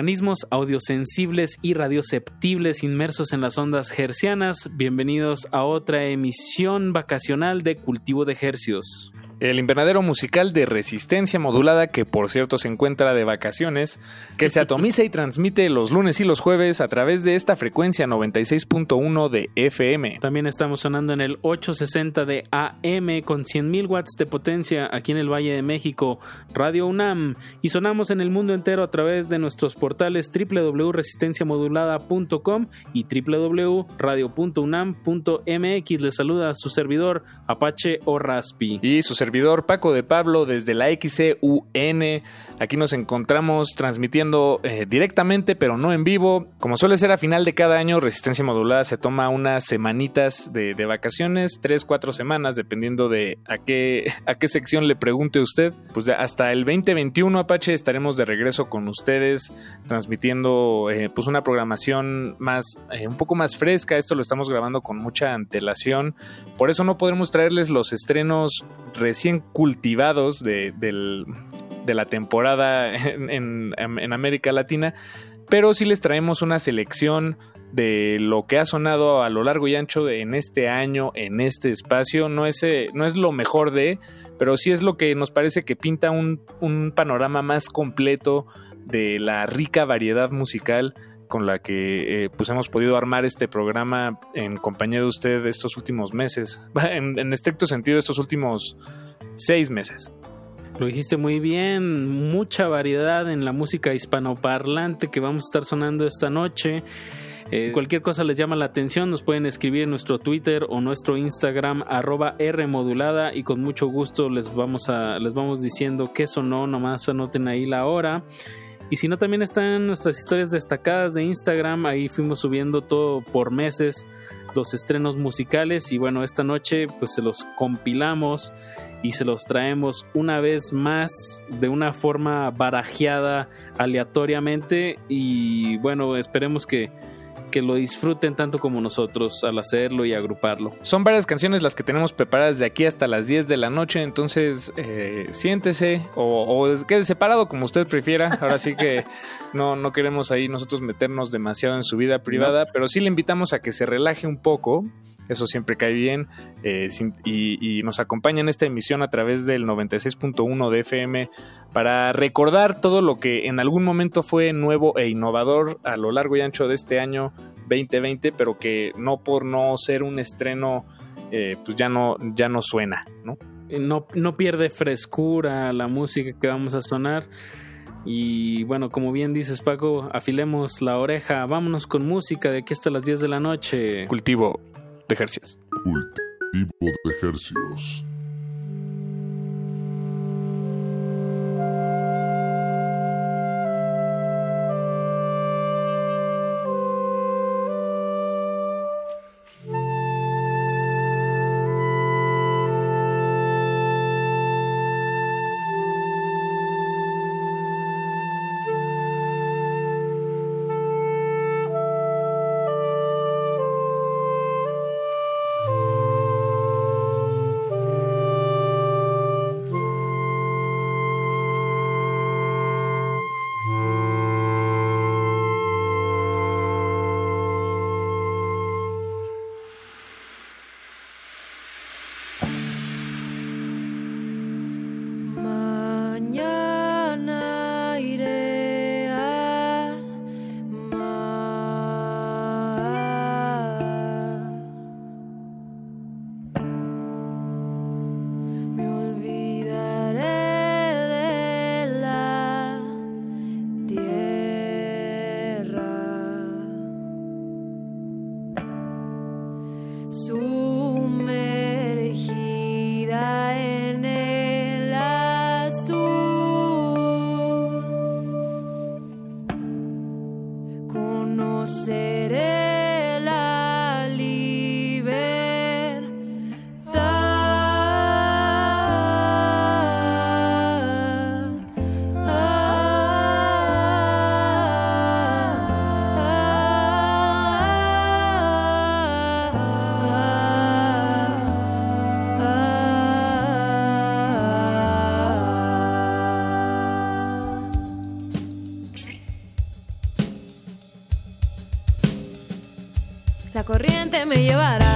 Organismos audiosensibles y radioceptibles inmersos en las ondas hercianas. Bienvenidos a otra emisión vacacional de Cultivo de Hercios el invernadero musical de resistencia modulada, que por cierto se encuentra de vacaciones, que se atomiza y transmite los lunes y los jueves a través de esta frecuencia 96.1 de FM. También estamos sonando en el 860 de AM con 100.000 watts de potencia aquí en el Valle de México, Radio UNAM, y sonamos en el mundo entero a través de nuestros portales www.resistenciamodulada.com y www.radio.unam.mx. Les saluda su servidor Apache o Raspi. Y su servidor Paco de Pablo desde la XCUN. Aquí nos encontramos transmitiendo eh, directamente, pero no en vivo. Como suele ser a final de cada año, Resistencia Modulada se toma unas semanitas de, vacaciones, tres, cuatro semanas, dependiendo de a qué, a qué sección le pregunte usted. Pues hasta el 2021, Apache, estaremos de regreso con ustedes, transmitiendo eh, pues una programación más, eh, un poco más fresca. Esto lo estamos grabando con mucha antelación. Por eso no podremos traerles los estrenos recientes cultivados de, la temporada en, América Latina, pero sí les traemos una selección de lo que ha sonado a lo largo y ancho en este año, en este espacio. No es, eh, no es lo mejor de, pero sí es lo que nos parece que pinta un, panorama más completo de la rica variedad musical con la que eh, pues hemos podido armar este programa en compañía de usted estos últimos meses. En, en estricto sentido, estos últimos seis meses. Lo dijiste muy bien, mucha variedad en la música hispanoparlante que vamos a estar sonando esta noche. Eh, cualquier cosa les llama la atención, nos pueden escribir en nuestro Twitter o nuestro Instagram arroba Rmodulada y con mucho gusto les vamos a les vamos diciendo qué sonó, nomás anoten ahí la hora. Y si no, también están nuestras historias destacadas de Instagram, ahí fuimos subiendo todo por meses los estrenos musicales y bueno, esta noche pues se los compilamos y se los traemos una vez más de una forma barajeada aleatoriamente y bueno, esperemos que que lo disfruten tanto como nosotros al hacerlo y agruparlo. Son varias canciones las que tenemos preparadas de aquí hasta las 10 de la noche, entonces eh, siéntese o, o, quede separado como usted prefiera. Ahora sí que no, no queremos ahí nosotros meternos demasiado en su vida privada, pero sí le invitamos a que se relaje un poco eso siempre cae bien, eh, y, nos acompaña en esta emisión a través del 96.1 de FM para recordar todo lo que en algún momento fue nuevo e innovador a lo largo y ancho de este año 2020, pero que no por no ser un estreno, eh, pues ya no, ya no suena, ¿no? No, no pierde frescura la música que vamos a sonar Y bueno, como bien dices Paco, afilemos la oreja, vámonos con música de aquí hasta las 10 de la noche. Cultivo de ejercicios. Cultivo de ejercicios. Me llevará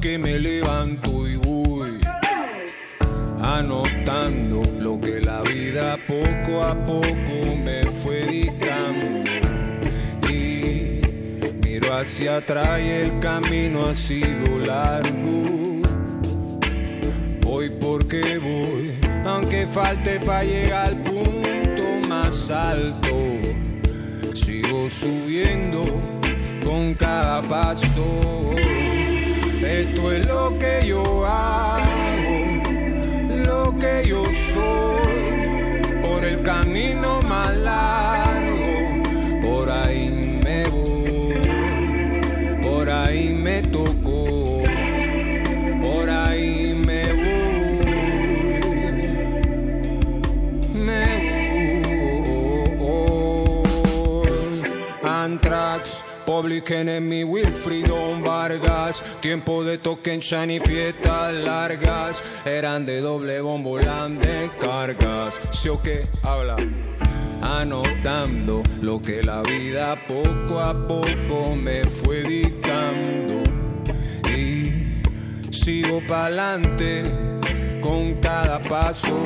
que me levanto y voy anotando lo que la vida poco a poco me fue dictando. Y miro hacia atrás y el camino ha sido largo. Voy porque voy, aunque falte para llegar al punto más alto. Sigo subiendo con cada paso. Esto es lo que yo hago lo que yo soy Public Enemy, Wilfrido Vargas. Tiempo de token shine y fiestas largas. Eran de doble bombo, de cargas. ¿Sí o qué? Habla. Anotando lo que la vida poco a poco me fue dictando. Y sigo pa'lante con cada paso.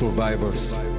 Survivors.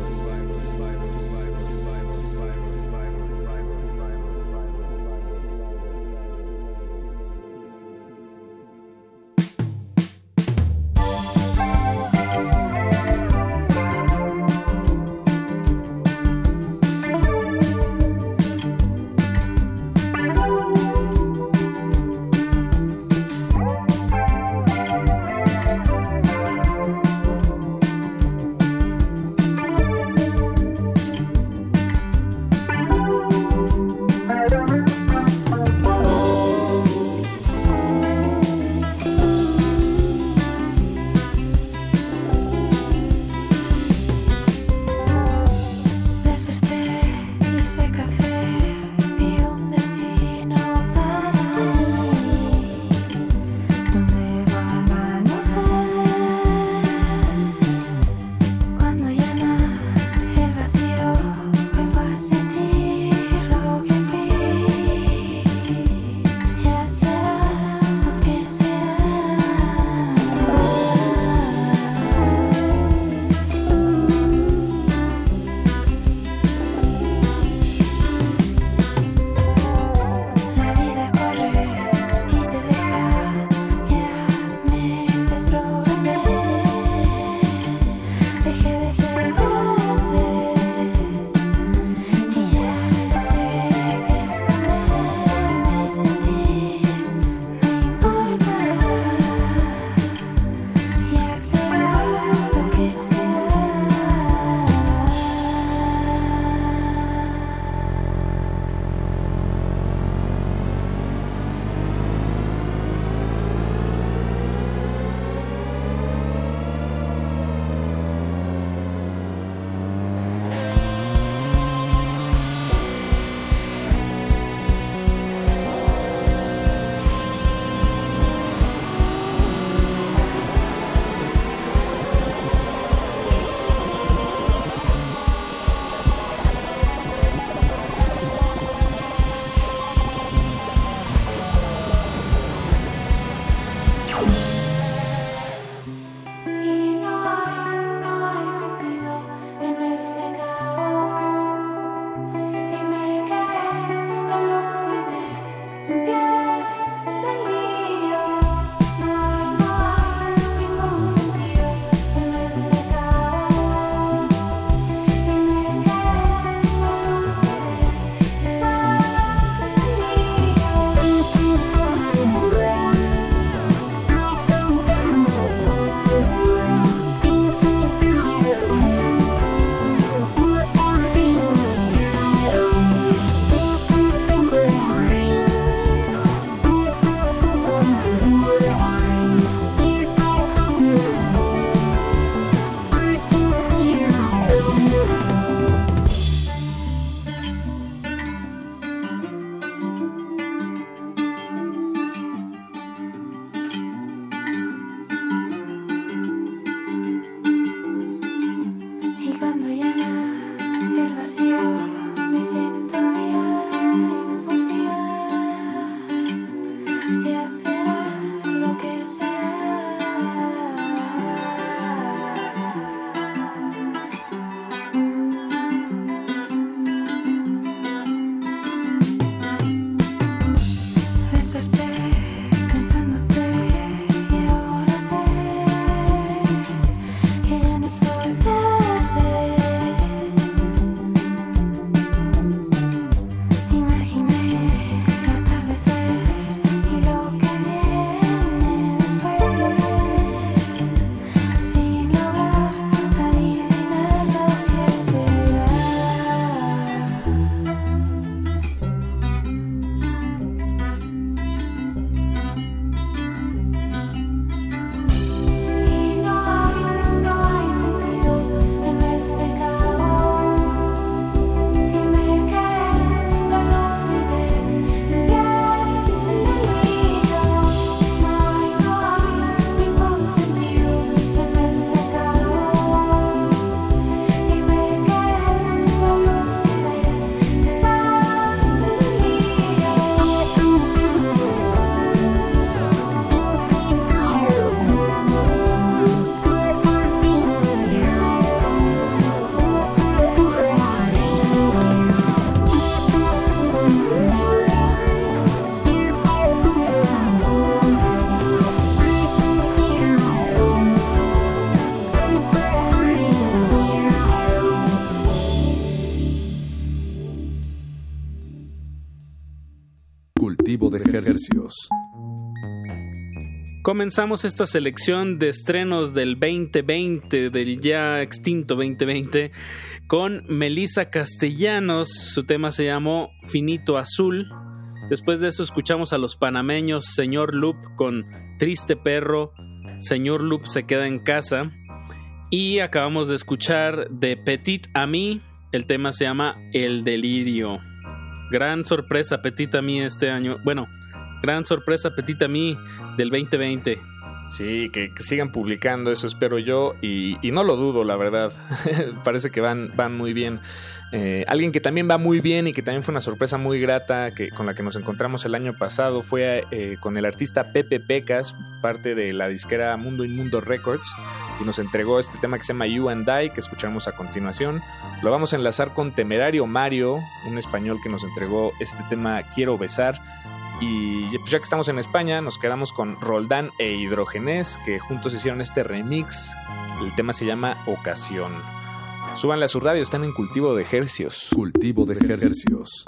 Comenzamos esta selección de estrenos del 2020, del ya extinto 2020, con Melissa Castellanos. Su tema se llamó Finito Azul. Después de eso escuchamos a los panameños Señor Loop con Triste Perro, Señor Loop se queda en casa. Y acabamos de escuchar de Petit Ami, el tema se llama El Delirio. Gran sorpresa Petit Ami este año. Bueno, gran sorpresa Petit Ami del 2020. Sí, que, que, sigan publicando, eso espero yo, y, y no lo dudo, la verdad. Parece que van, van muy bien. Eh, alguien que también va muy bien y que también fue una sorpresa muy grata que, con la que nos encontramos el año pasado fue eh, con el artista Pepe Pecas, parte de la disquera Mundo Inmundo Records, y nos entregó este tema que se llama You and I, que escuchamos a continuación. Lo vamos a enlazar con Temerario Mario, un español que nos entregó este tema Quiero Besar. Y pues ya que estamos en España, nos quedamos con Roldán e Hidrogenés, que juntos hicieron este remix. El tema se llama Ocasión. Súbanle a su radio, están en cultivo de ejercios. Cultivo de ejercios.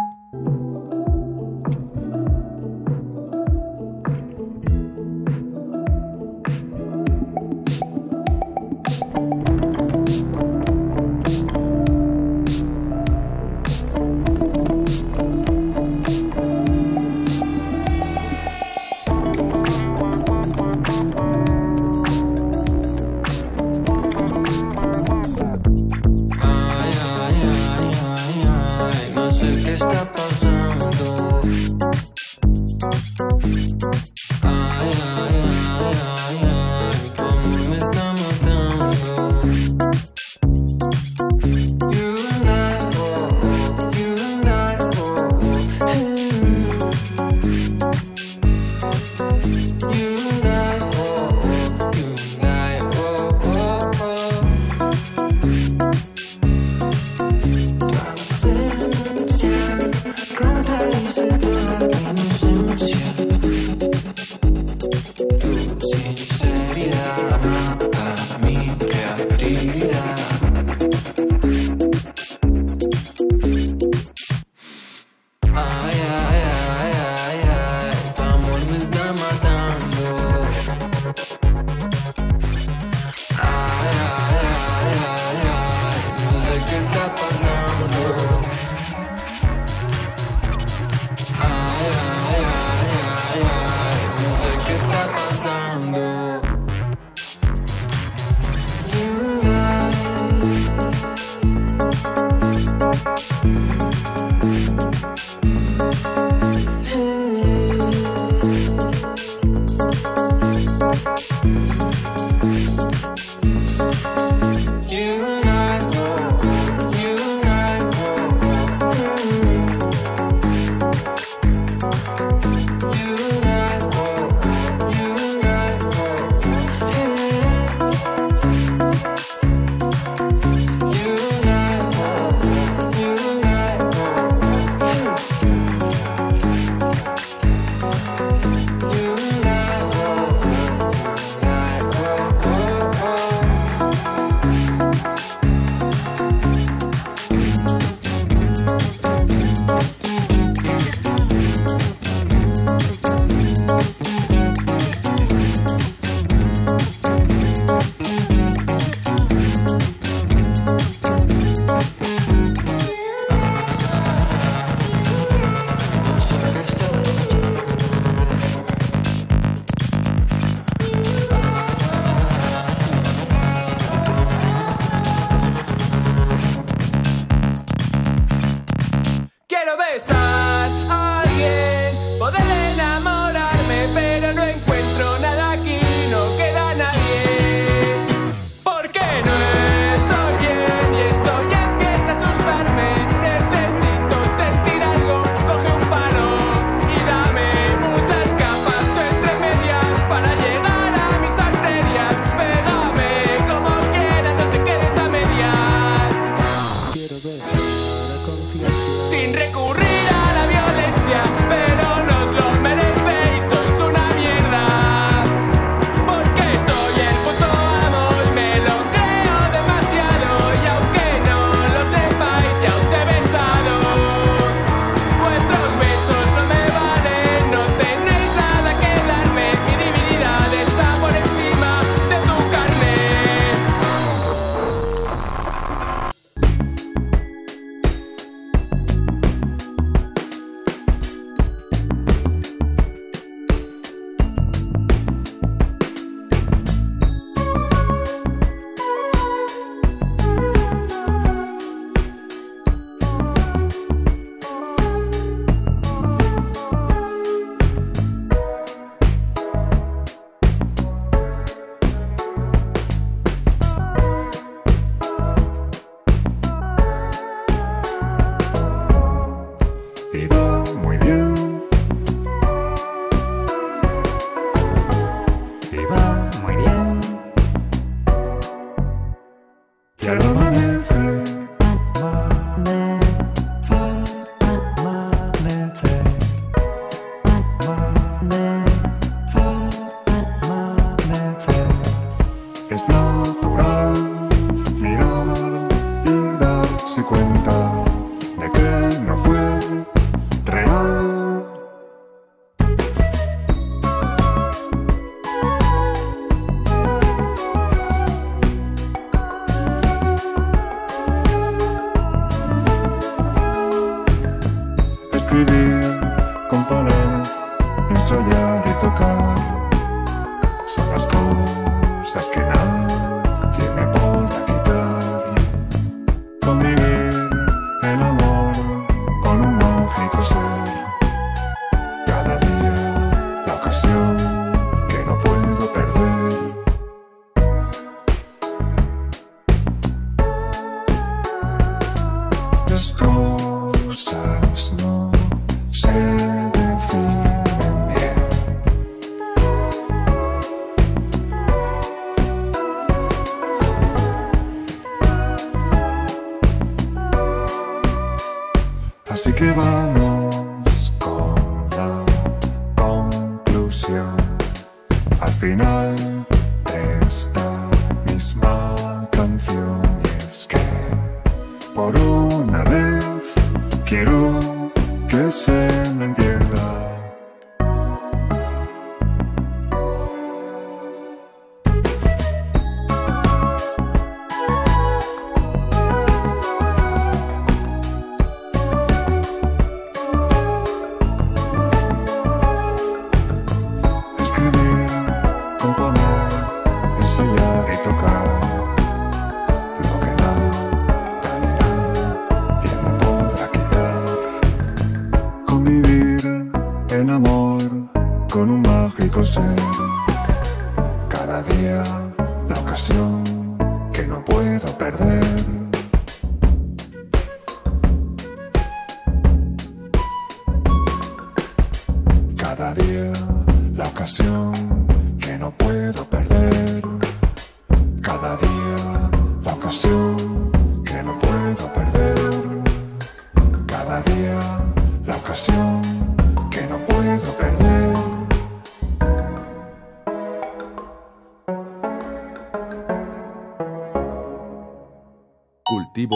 Muy bien.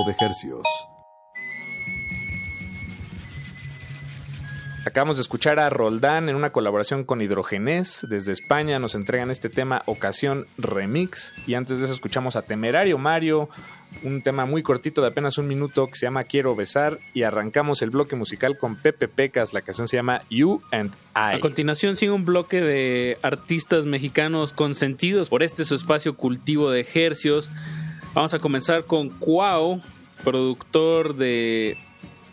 De hercios. Acabamos de escuchar a Roldán en una colaboración con Hidrogenés. Desde España nos entregan este tema Ocasión Remix. Y antes de eso escuchamos a Temerario Mario, un tema muy cortito de apenas un minuto que se llama Quiero Besar. Y arrancamos el bloque musical con Pepe Pecas. La canción se llama You and I. A continuación sigue un bloque de artistas mexicanos consentidos por este su espacio cultivo de ejercios. Vamos a comenzar con Cuau, productor de,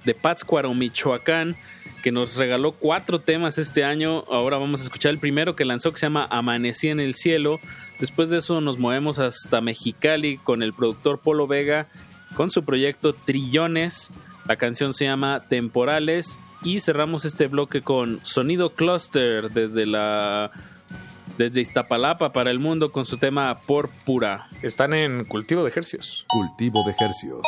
de Pátzcuaro, Michoacán, que nos regaló cuatro temas este año. Ahora vamos a escuchar el primero que lanzó que se llama Amanecí en el cielo. Después de eso nos movemos hasta Mexicali con el productor Polo Vega con su proyecto Trillones. La canción se llama Temporales y cerramos este bloque con Sonido Cluster desde la desde Iztapalapa para el mundo con su tema Por Pura. Están en Cultivo de Ejercios. Cultivo de hercios.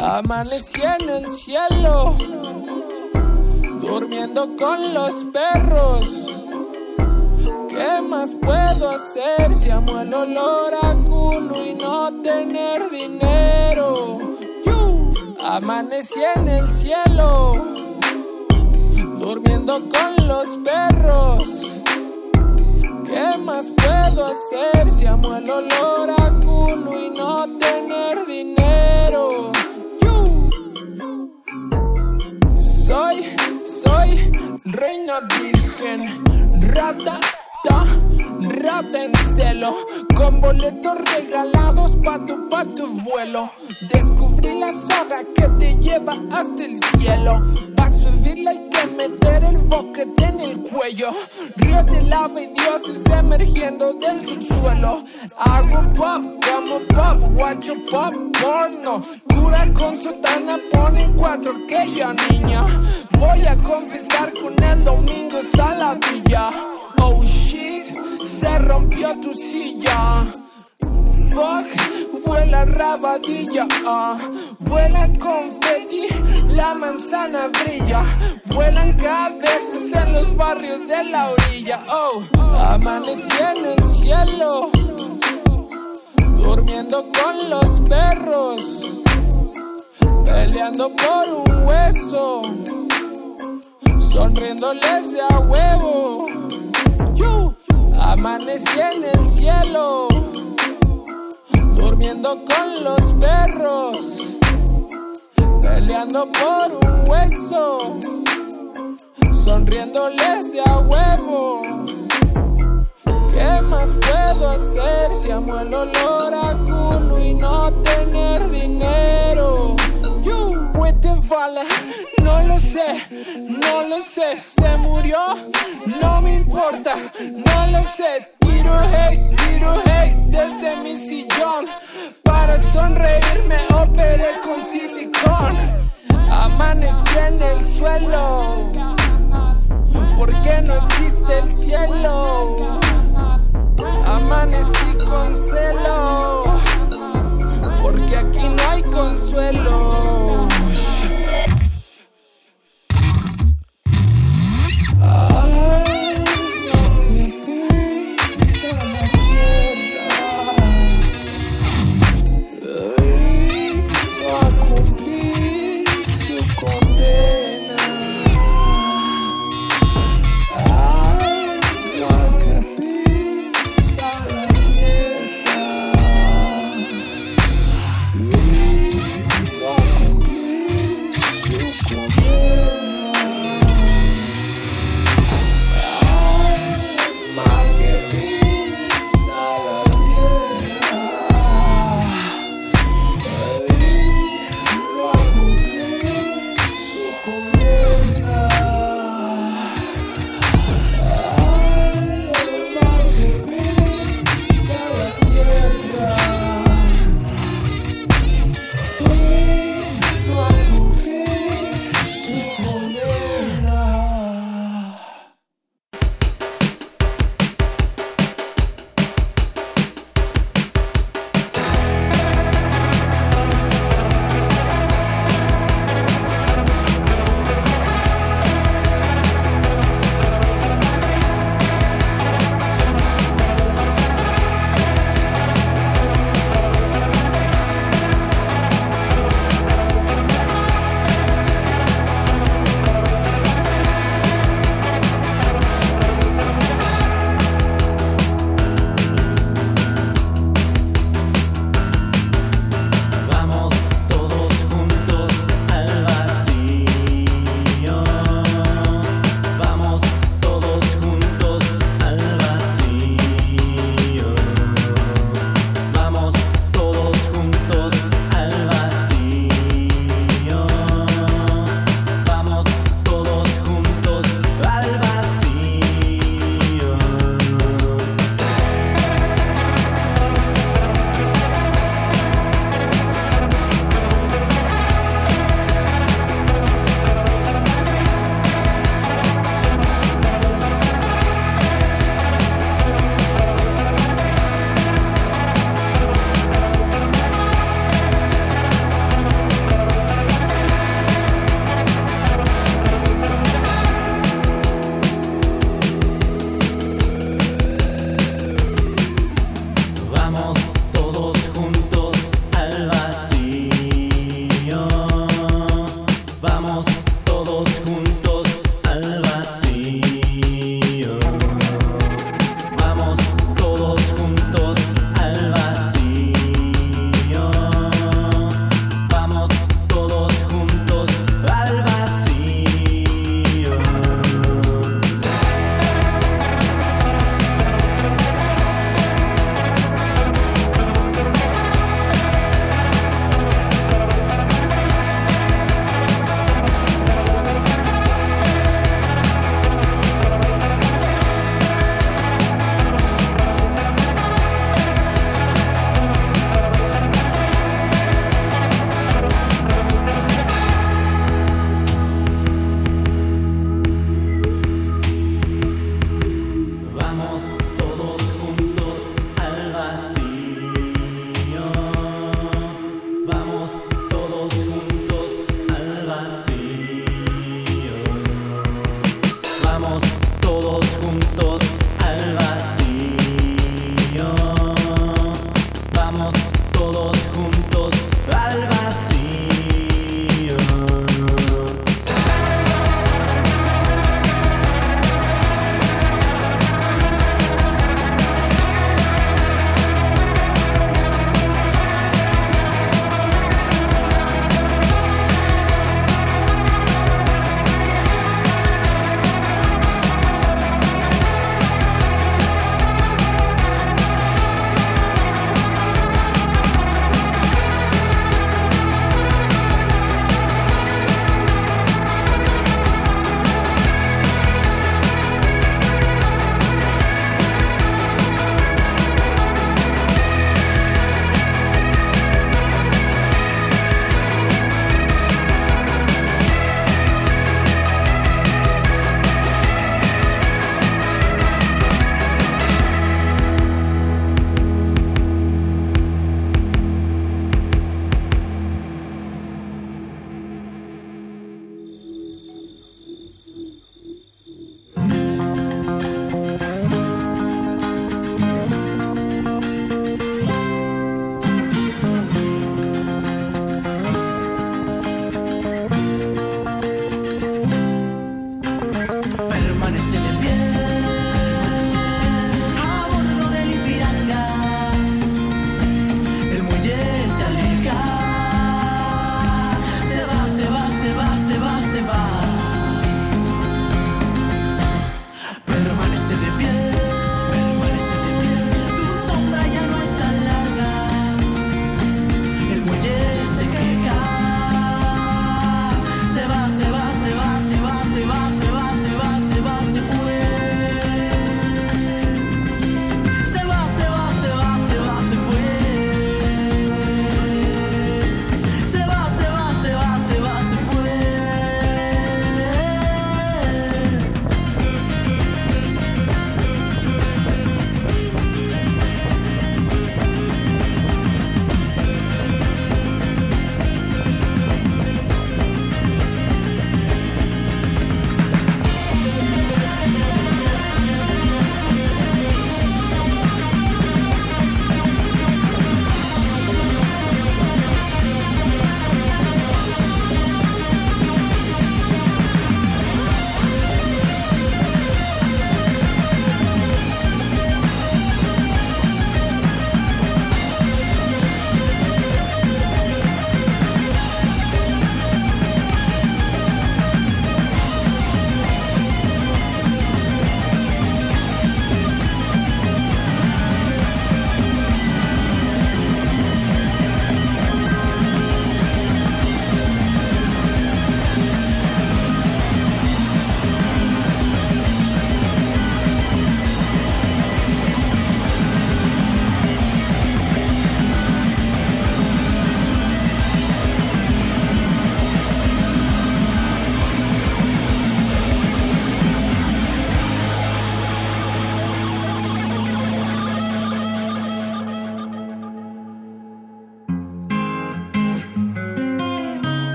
Amanecí en el cielo, durmiendo con los perros. ¿Qué más puedo hacer si amo el olor a culo y no tener dinero? Amanecí en el cielo, durmiendo con los perros. ¿Qué más puedo hacer si amo el olor a culo y no tener dinero? Soy, soy reina virgen, rata, ta, rata en celo, con boletos regalados pa' tu, pa' tu vuelo. Descubrí la soga que te lleva hasta el cielo. Pa' subirla hay que meter el boquete en el cuello. Ríos de lava y dioses emergiendo del subsuelo. Hago pop como pop, guacho pop porno. Cura con sotana, pone cuatro que yo niña. Voy a confesar con el domingo a la villa. Oh shit, se rompió tu silla. Fuck, vuela rabadilla, ah. vuela confeti, la manzana brilla, vuelan cabezas en los barrios de la orilla, oh, amanecí en el cielo, durmiendo con los perros, peleando por un hueso, sonriéndoles de a huevo. Amanecí en el cielo, durmiendo con los perros, peleando por un hueso, sonriéndoles de a huevo. ¿Qué más puedo hacer si amo el olor a culo y no tener dinero? Yo, te vale, no lo sé, no lo sé, se murió, no me importa, no lo sé. Tiro hate, tiro hate desde mi sillón. Para sonreírme operé con silicón. Amanecí en el suelo, porque no existe el cielo. Amanecí con celo, porque aquí no hay consuelo. Uh,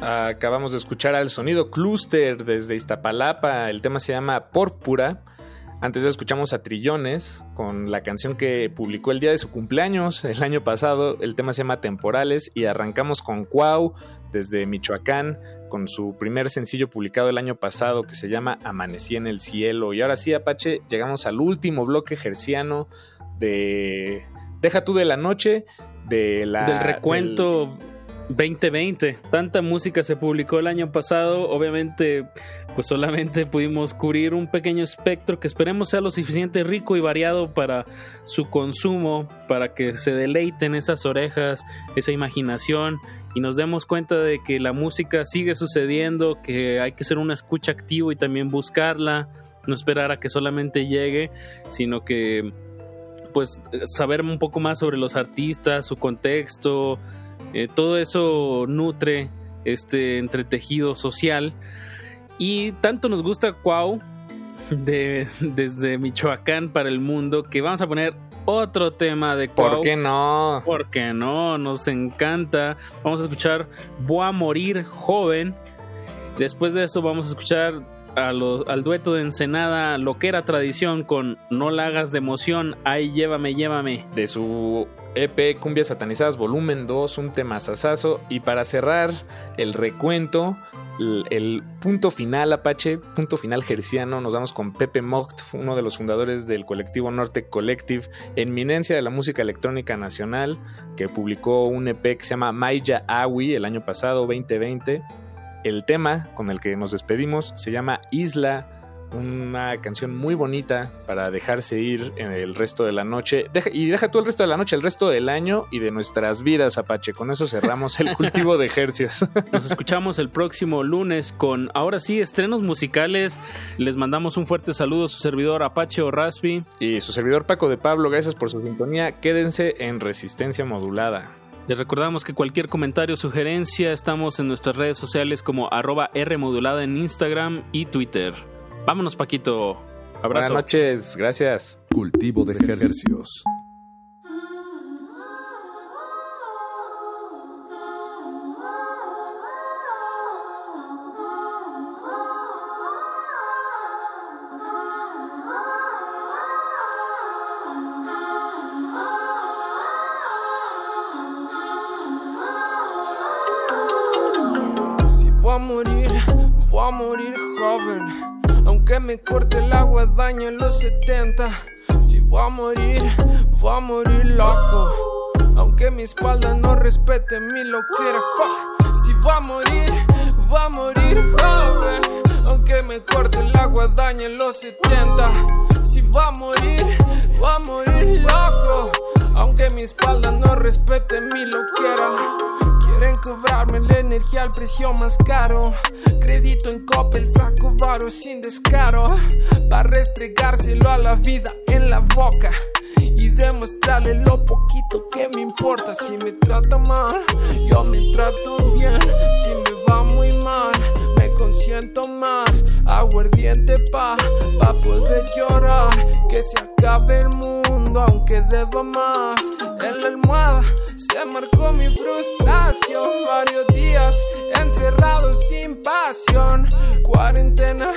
Acabamos de escuchar al sonido Cluster desde Iztapalapa. El tema se llama Púrpura. Antes ya escuchamos a Trillones con la canción que publicó el día de su cumpleaños el año pasado. El tema se llama Temporales y arrancamos con Cuau desde Michoacán con su primer sencillo publicado el año pasado que se llama Amanecí en el cielo. Y ahora sí, Apache, llegamos al último bloque gerciano de Deja tú de la noche de la del recuento 2020. Tanta música se publicó el año pasado. Obviamente, pues solamente pudimos cubrir un pequeño espectro que esperemos sea lo suficiente rico y variado para su consumo, para que se deleiten esas orejas, esa imaginación y nos demos cuenta de que la música sigue sucediendo, que hay que ser una escucha activo y también buscarla, no esperar a que solamente llegue, sino que pues saber un poco más sobre los artistas, su contexto, eh, todo eso nutre este entretejido social. Y tanto nos gusta Cuau de, desde Michoacán para el mundo que vamos a poner otro tema de Cuau. ¿Por qué no? ¿Por qué no? Nos encanta. Vamos a escuchar Voy a morir joven. Después de eso vamos a escuchar a los- al dueto de Ensenada, lo que era tradición con No la hagas de emoción, ay llévame, llévame. de su EP Cumbias Satanizadas Volumen 2, un tema sasazo. Y para cerrar el recuento, el, punto final Apache, punto final gerciano, nos vamos con Pepe Mocht, uno de los fundadores del colectivo Norte Collective, eminencia de la música electrónica nacional, que publicó un EP que se llama Maya Awi el año pasado, 2020. El tema con el que nos despedimos se llama Isla, una canción muy bonita para dejarse ir en el resto de la noche. Deja- y deja tú el resto de la noche, el resto del año y de nuestras vidas, Apache. Con eso cerramos el cultivo de ejercicios. Nos escuchamos el próximo lunes con, ahora sí, estrenos musicales. Les mandamos un fuerte saludo a su servidor Apache o Raspi. Y su servidor Paco de Pablo, gracias por su sintonía. Quédense en resistencia modulada. Les recordamos que cualquier comentario o sugerencia estamos en nuestras redes sociales como arroba Rmodulada en Instagram y Twitter. Vámonos, Paquito. Abrazo. Buenas noches, gracias. Cultivo de ejercicios. Si voy a morir, voy a morir joven. Aunque me corte el agua daño en los 70. Si voy a morir, voy a morir loco. Aunque mi espalda no respete mi loquera. Fuck. Si voy a morir, voy a morir joven. Aunque me corte el agua daño en los 70. Si voy a morir, voy a morir loco. Aunque mi espalda no respete mi loquera. Quieren cobrarme la energía al precio más caro. Crédito en Coppel, saco varo sin descaro. Para restregárselo a la vida en la boca. y demostrarle lo poquito que me importa. Si me trata mal, yo me trato bien. Si me va muy mal, me consiento más. Aguardiente pa, pa poder llorar. Que se acabe el mundo, aunque deba más. En la almohada se marcó mi frustración. Varios días encerrado sin pasión. Cuarentena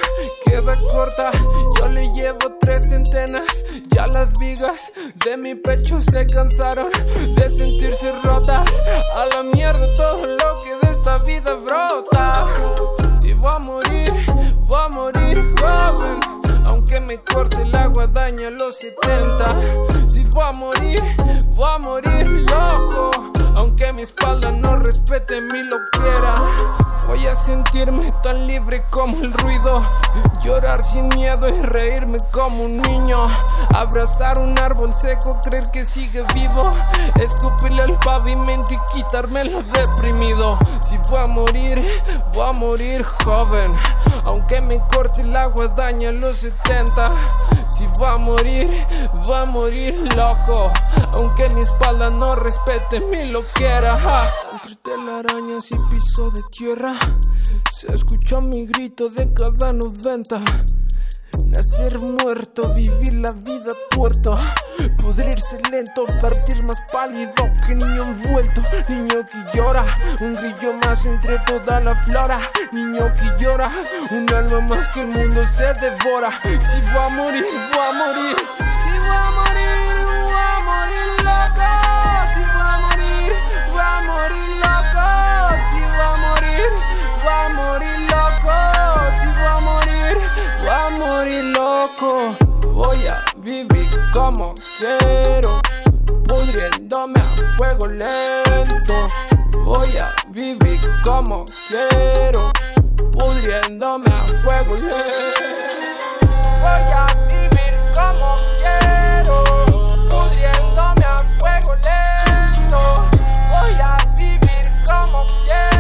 queda corta, yo le llevo tres centenas. Ya las vigas de mi pecho se cansaron de sentirse rotas. A la mierda todo lo que de esta vida brota. Si voy a morir, voy a morir joven. Aunque me corte el agua, daña los 70. Si voy a morir, voy a morir loco. Aunque mi espalda no respete mi loquera. Voy a sentirme tan libre como el ruido. Llorar sin miedo y reírme como un niño. Abrazar un árbol seco, creer que sigue vivo. Escupirle al pavimento y quitarme lo deprimido. Si voy a morir, voy a morir joven. Aunque me corte el agua, daña los 70. Si voy a morir, voy a morir loco. Aunque mi espalda no respete mi loquera. ja. Entre telarañas y piso de tierra, se escucha mi grito de cada 90. Nacer muerto, vivir la vida tuerto. Pudrirse lento, partir más pálido que niño envuelto Niño que llora, un grillo más entre toda la flora. Niño que llora, un alma más que el mundo se devora. Si va a morir, va a morir. Si va a morir, va a morir loco. Si va a morir, va a morir loco. Si va a morir, va a morir loco va a morir loco. Voy a vivir como quiero Pudriéndome a fuego lento. Voy a vivir como quiero Pudriéndome a fuego lento. Voy a vivir como quiero Pudriéndome a fuego lento. Voy a vivir como quiero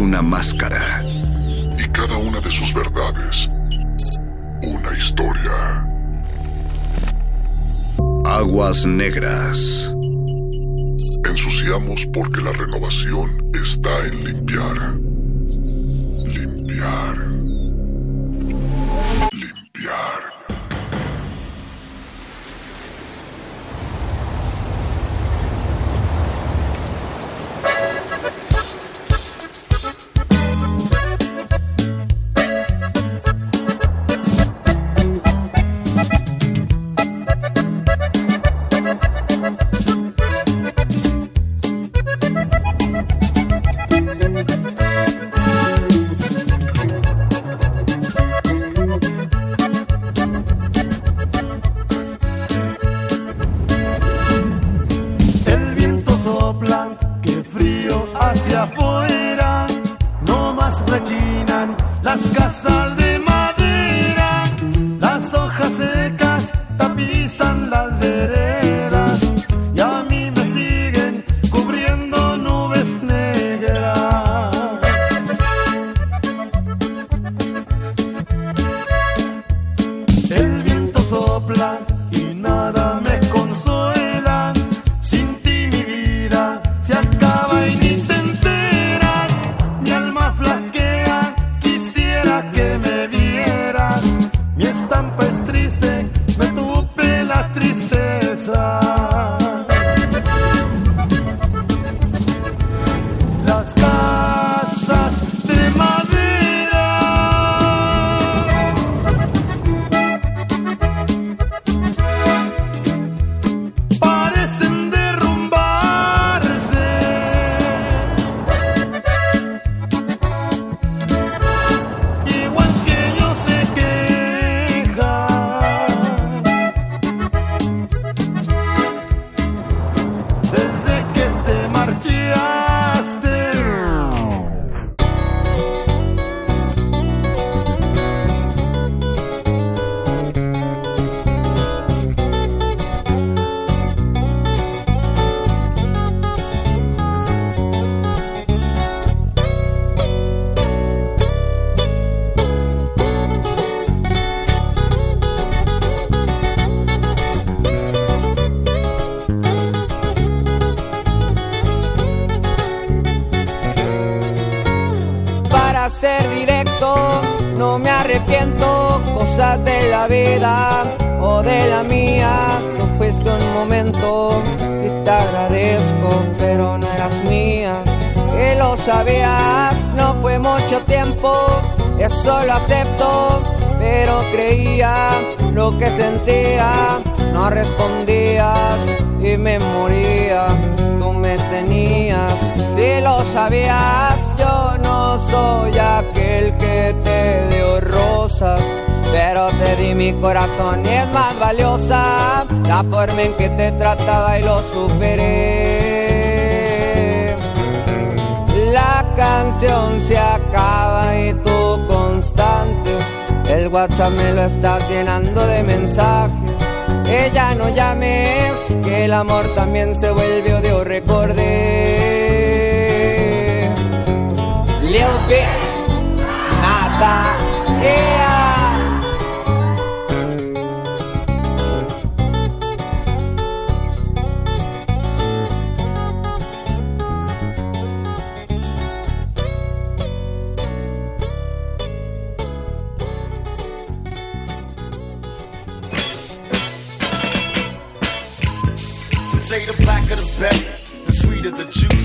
una masa lo acepto, pero creía lo que sentía, no respondías y me moría, tú me tenías, si lo sabías, yo no soy aquel que te dio rosas. Pero te di mi corazón y es más valiosa la forma en que te trataba y lo superé. La canción se acabó WhatsApp me lo estás llenando de mensajes. Ella no llames, que el amor también se vuelve odio, recordé. Little bitch, nada, yeah.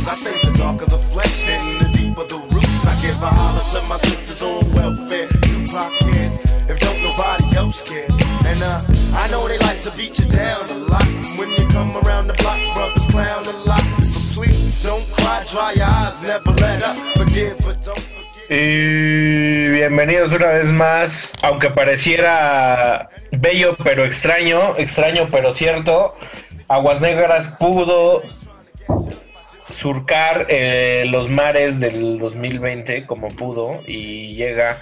I say the darker the flesh, and the deeper the roots. I give a holler to my sisters on welfare. Tupac kids, if don't nobody else care. And uh, I know they like to beat you down a lot. When you come around the block, brothers clown a lot. But please don't cry, dry your eyes, never let up. Forgive, but don't. Y bienvenidos una vez más, aunque pareciera bello pero extraño, extraño pero cierto, Aguas Negras pudo surcar eh, los mares del 2020 como pudo y llega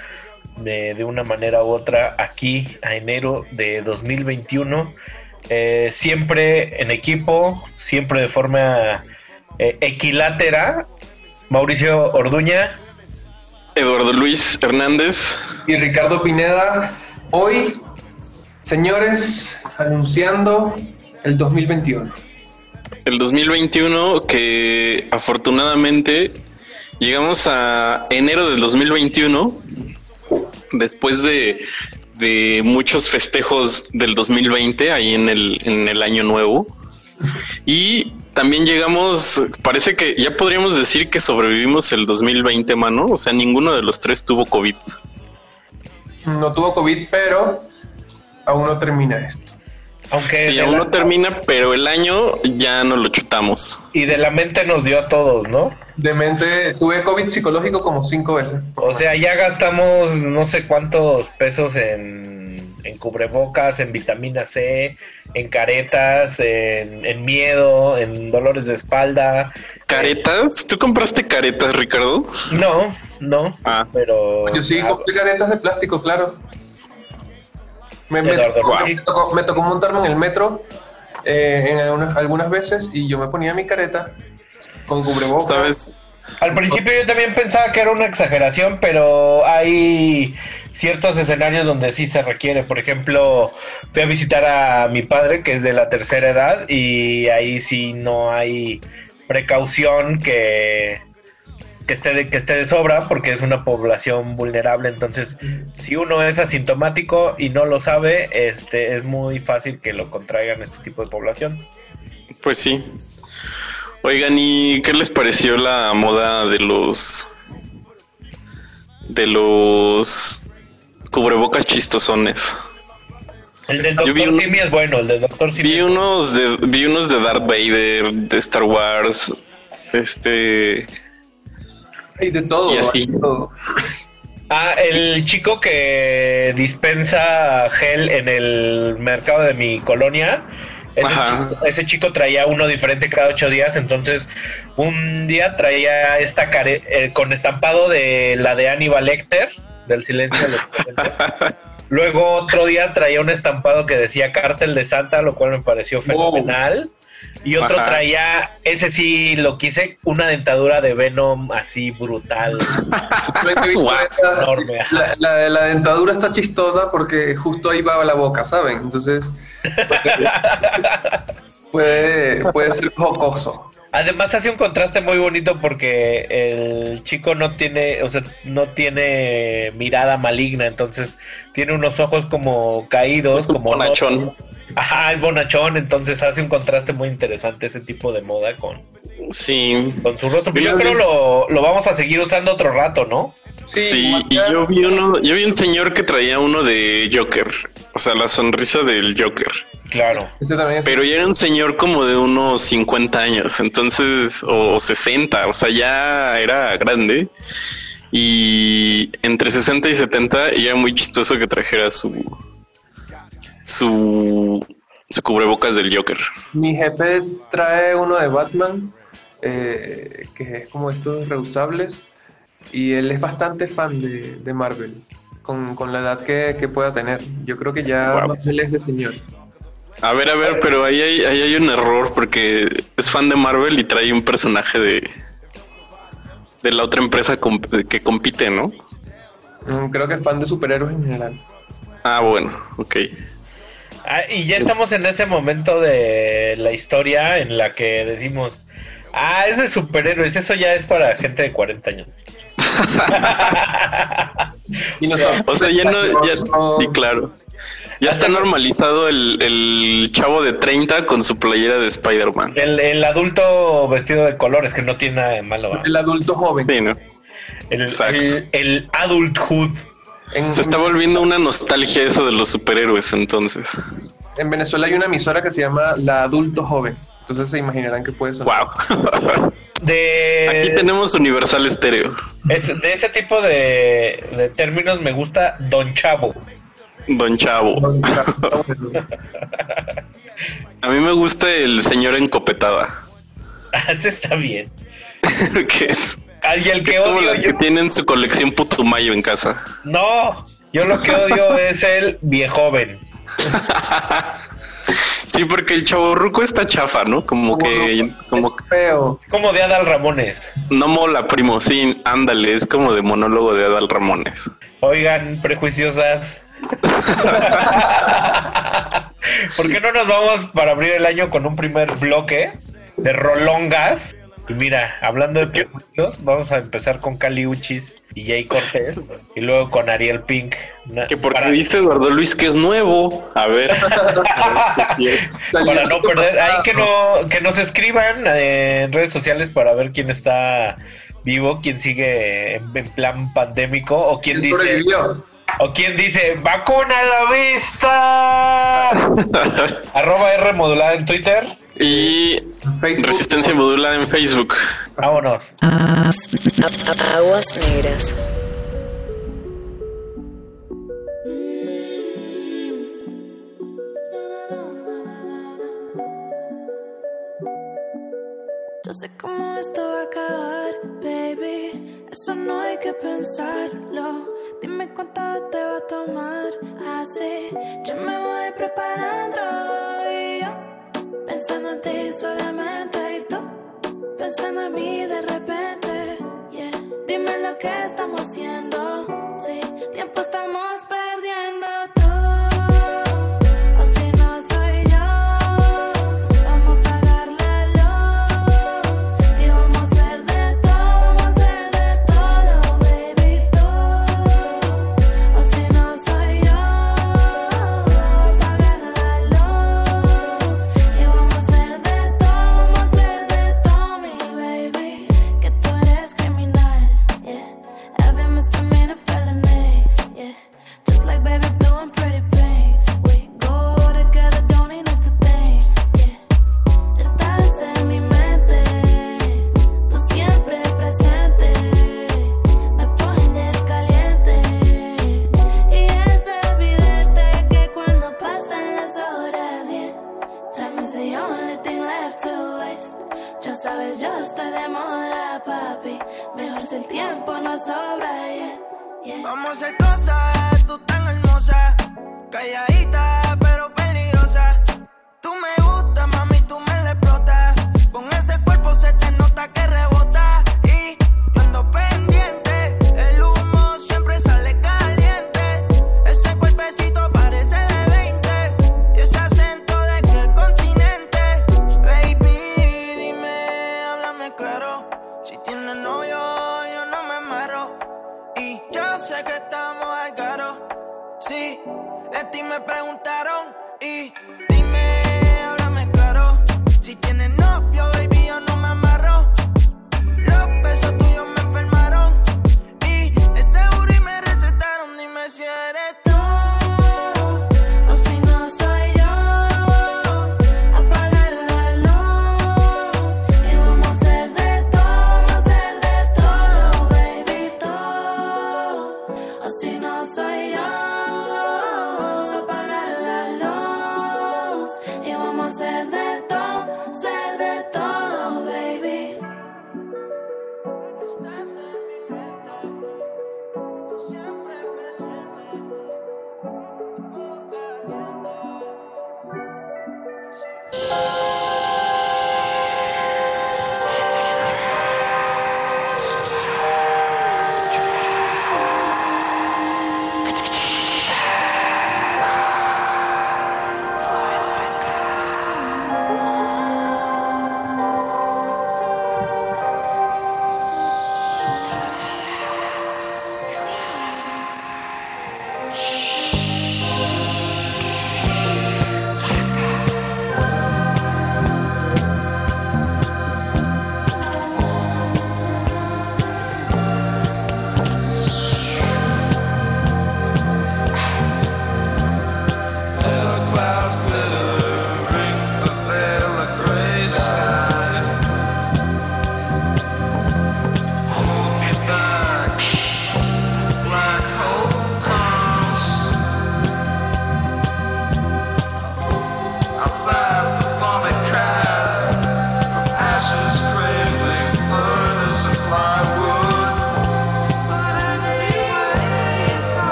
de, de una manera u otra aquí a enero de 2021, eh, siempre en equipo, siempre de forma eh, equilátera. Mauricio Orduña. Eduardo Luis Hernández. Y Ricardo Pineda. Hoy, señores, anunciando el 2021. El 2021 que afortunadamente llegamos a enero del 2021 después de, muchos festejos del 2020 ahí en el, en el año nuevo. Y también llegamos, parece que ya podríamos decir que sobrevivimos el 2020, mano. O sea, ninguno de los tres tuvo COVID. No tuvo COVID, pero aún no termina esto. Aunque Sí, aún la- no termina, pero el año ya no lo chutamos. y de la mente nos dio a todos, ¿no? De mente, tuve COVID psicológico como cinco veces. O sea, ya gastamos no sé cuántos pesos en, en cubrebocas, en vitamina C, en caretas, en, en miedo, en dolores de espalda. ¿Caretas? ¿Tú compraste caretas, Ricardo? No, no. Ah. Pero. Yo sí compré caretas de plástico, claro. Me, tocó, me tocó- me tocó montarme en el metro eh, en algunas, algunas veces y yo me ponía mi careta con cubrebocas. ¿Sabes? Al principio yo también pensaba que era una exageración, pero hay ciertos escenarios donde sí se requiere. Por ejemplo, fui a visitar a mi padre, que es de la tercera edad, y ahí sí no hay precaución que, que, esté, de, que esté de sobra, porque es una población vulnerable. Entonces, si uno es asintomático y no lo sabe, este es muy fácil que lo contraigan este tipo de población. Pues sí. Oigan, ¿y qué les pareció la moda de los de los cubrebocas chistosones? El del vi doctor un- Simi es bueno, el del doctor Simi Vi unos de vi unos de Darth Vader, de Star Wars, este Hay de todo. y así. hay de todo. Ah, el chico que dispensa gel en el mercado de mi colonia. Ese chico, ese chico traía uno diferente cada ocho días, entonces un día traía esta care eh, con estampado de la de Aníbal Lecter, del silencio de los. Luego otro día traía un estampado que decía Cártel de Santa, lo cual me pareció fenomenal. Y otro Ajá. traía, ese sí lo quise, una dentadura de Venom así brutal. Enorme, la, la, la dentadura está chistosa porque justo ahí va la boca, ¿saben? Entonces puede, puede ser jocoso. Además hace un contraste muy bonito porque el chico no tiene, o sea, no tiene mirada maligna, entonces tiene unos ojos como caídos, como bonachón. rotos. Ajá, es bonachón, entonces hace un contraste muy interesante ese tipo de moda con, Sí. con su rostro. Pero Yo yo creo vi- lo, lo vamos a seguir usando otro rato, ¿no? Sí, y yo vi uno, yo vi un señor que traía uno de Joker, o sea, la sonrisa del Joker. Claro. Ese también es- Pero ya era un señor como de unos 50 años, entonces, o 60, o sea, ya era grande. Y entre 60 y 70 y era muy chistoso que trajera su su su cubrebocas del Joker. Mi jefe trae uno de Batman, eh, que es como estos reusables, y él es bastante fan de, de Marvel. con, con la edad que, que pueda tener. Yo creo que ya él es de señor. A ver, a ver, pero ahí hay, ahí hay un error porque es fan de Marvel y trae un personaje de de la otra empresa comp- que compite, ¿no? Mm, Creo que es fan de superhéroes en general. Ah, bueno, ok. Ah, y ya estamos en ese momento de la historia en la que decimos, ah, es de superhéroes, eso ya es para gente de 40 años. O sea, ya no, ya, sí, claro. Ya está normalizado el, el chavo de 30 con su playera de Spider-Man. El, el adulto vestido de colores, que no tiene nada de malo. ¿va? El adulto joven. Sí, ¿no? El, Exacto. el, el Se está volviendo una nostalgia eso de los superhéroes, entonces. En Venezuela hay una emisora que se llama La Adulto Joven. Entonces se imaginarán que puede sonar. Wow. De, Aquí tenemos Universal Estéreo. es- de ese tipo de, de términos me gusta Don Chavo. Don Chavo. A mí me gusta el señor encopetada. Ese está bien. que es, El que es odio las yo- que tienen su colección Putumayo en casa. No, yo lo que odio es el viejoven. Sí, porque el chavo ruco está chafa, ¿no? Como que, como feo. Como de Adal Ramones. no mola, primo. Sí, ándale, es como de monólogo de Adal Ramones. Oigan, prejuiciosas. ¿Por qué no nos vamos para abrir el año con un primer bloque de rolongas? Y mira, hablando de prejuicios, vamos a empezar con Cali Uchis y Jay Cortés y luego con Ariel Pink. Que porque para- dice Eduardo Luis que es nuevo. A ver. A para no perder, ahí que no que nos escriban eh, en redes sociales para ver quién está vivo, quién sigue en, en plan pandémico o quién dice sobrevivió? O quién dice vacuna a la vista. Arroba R modulada en Twitter. Y Resistencia Modulada en Facebook. Vámonos. Aguas negras. Yo sé cómo esto va a acabar, baby. Eso no hay que pensarlo. Dime cuánto te va a tomar. Así yo me voy preparando. Y yo pensando en ti solamente. Y tú pensando en mí de repente. Yeah. Dime lo que estamos haciendo. Sí, tiempo estamos perdiendo.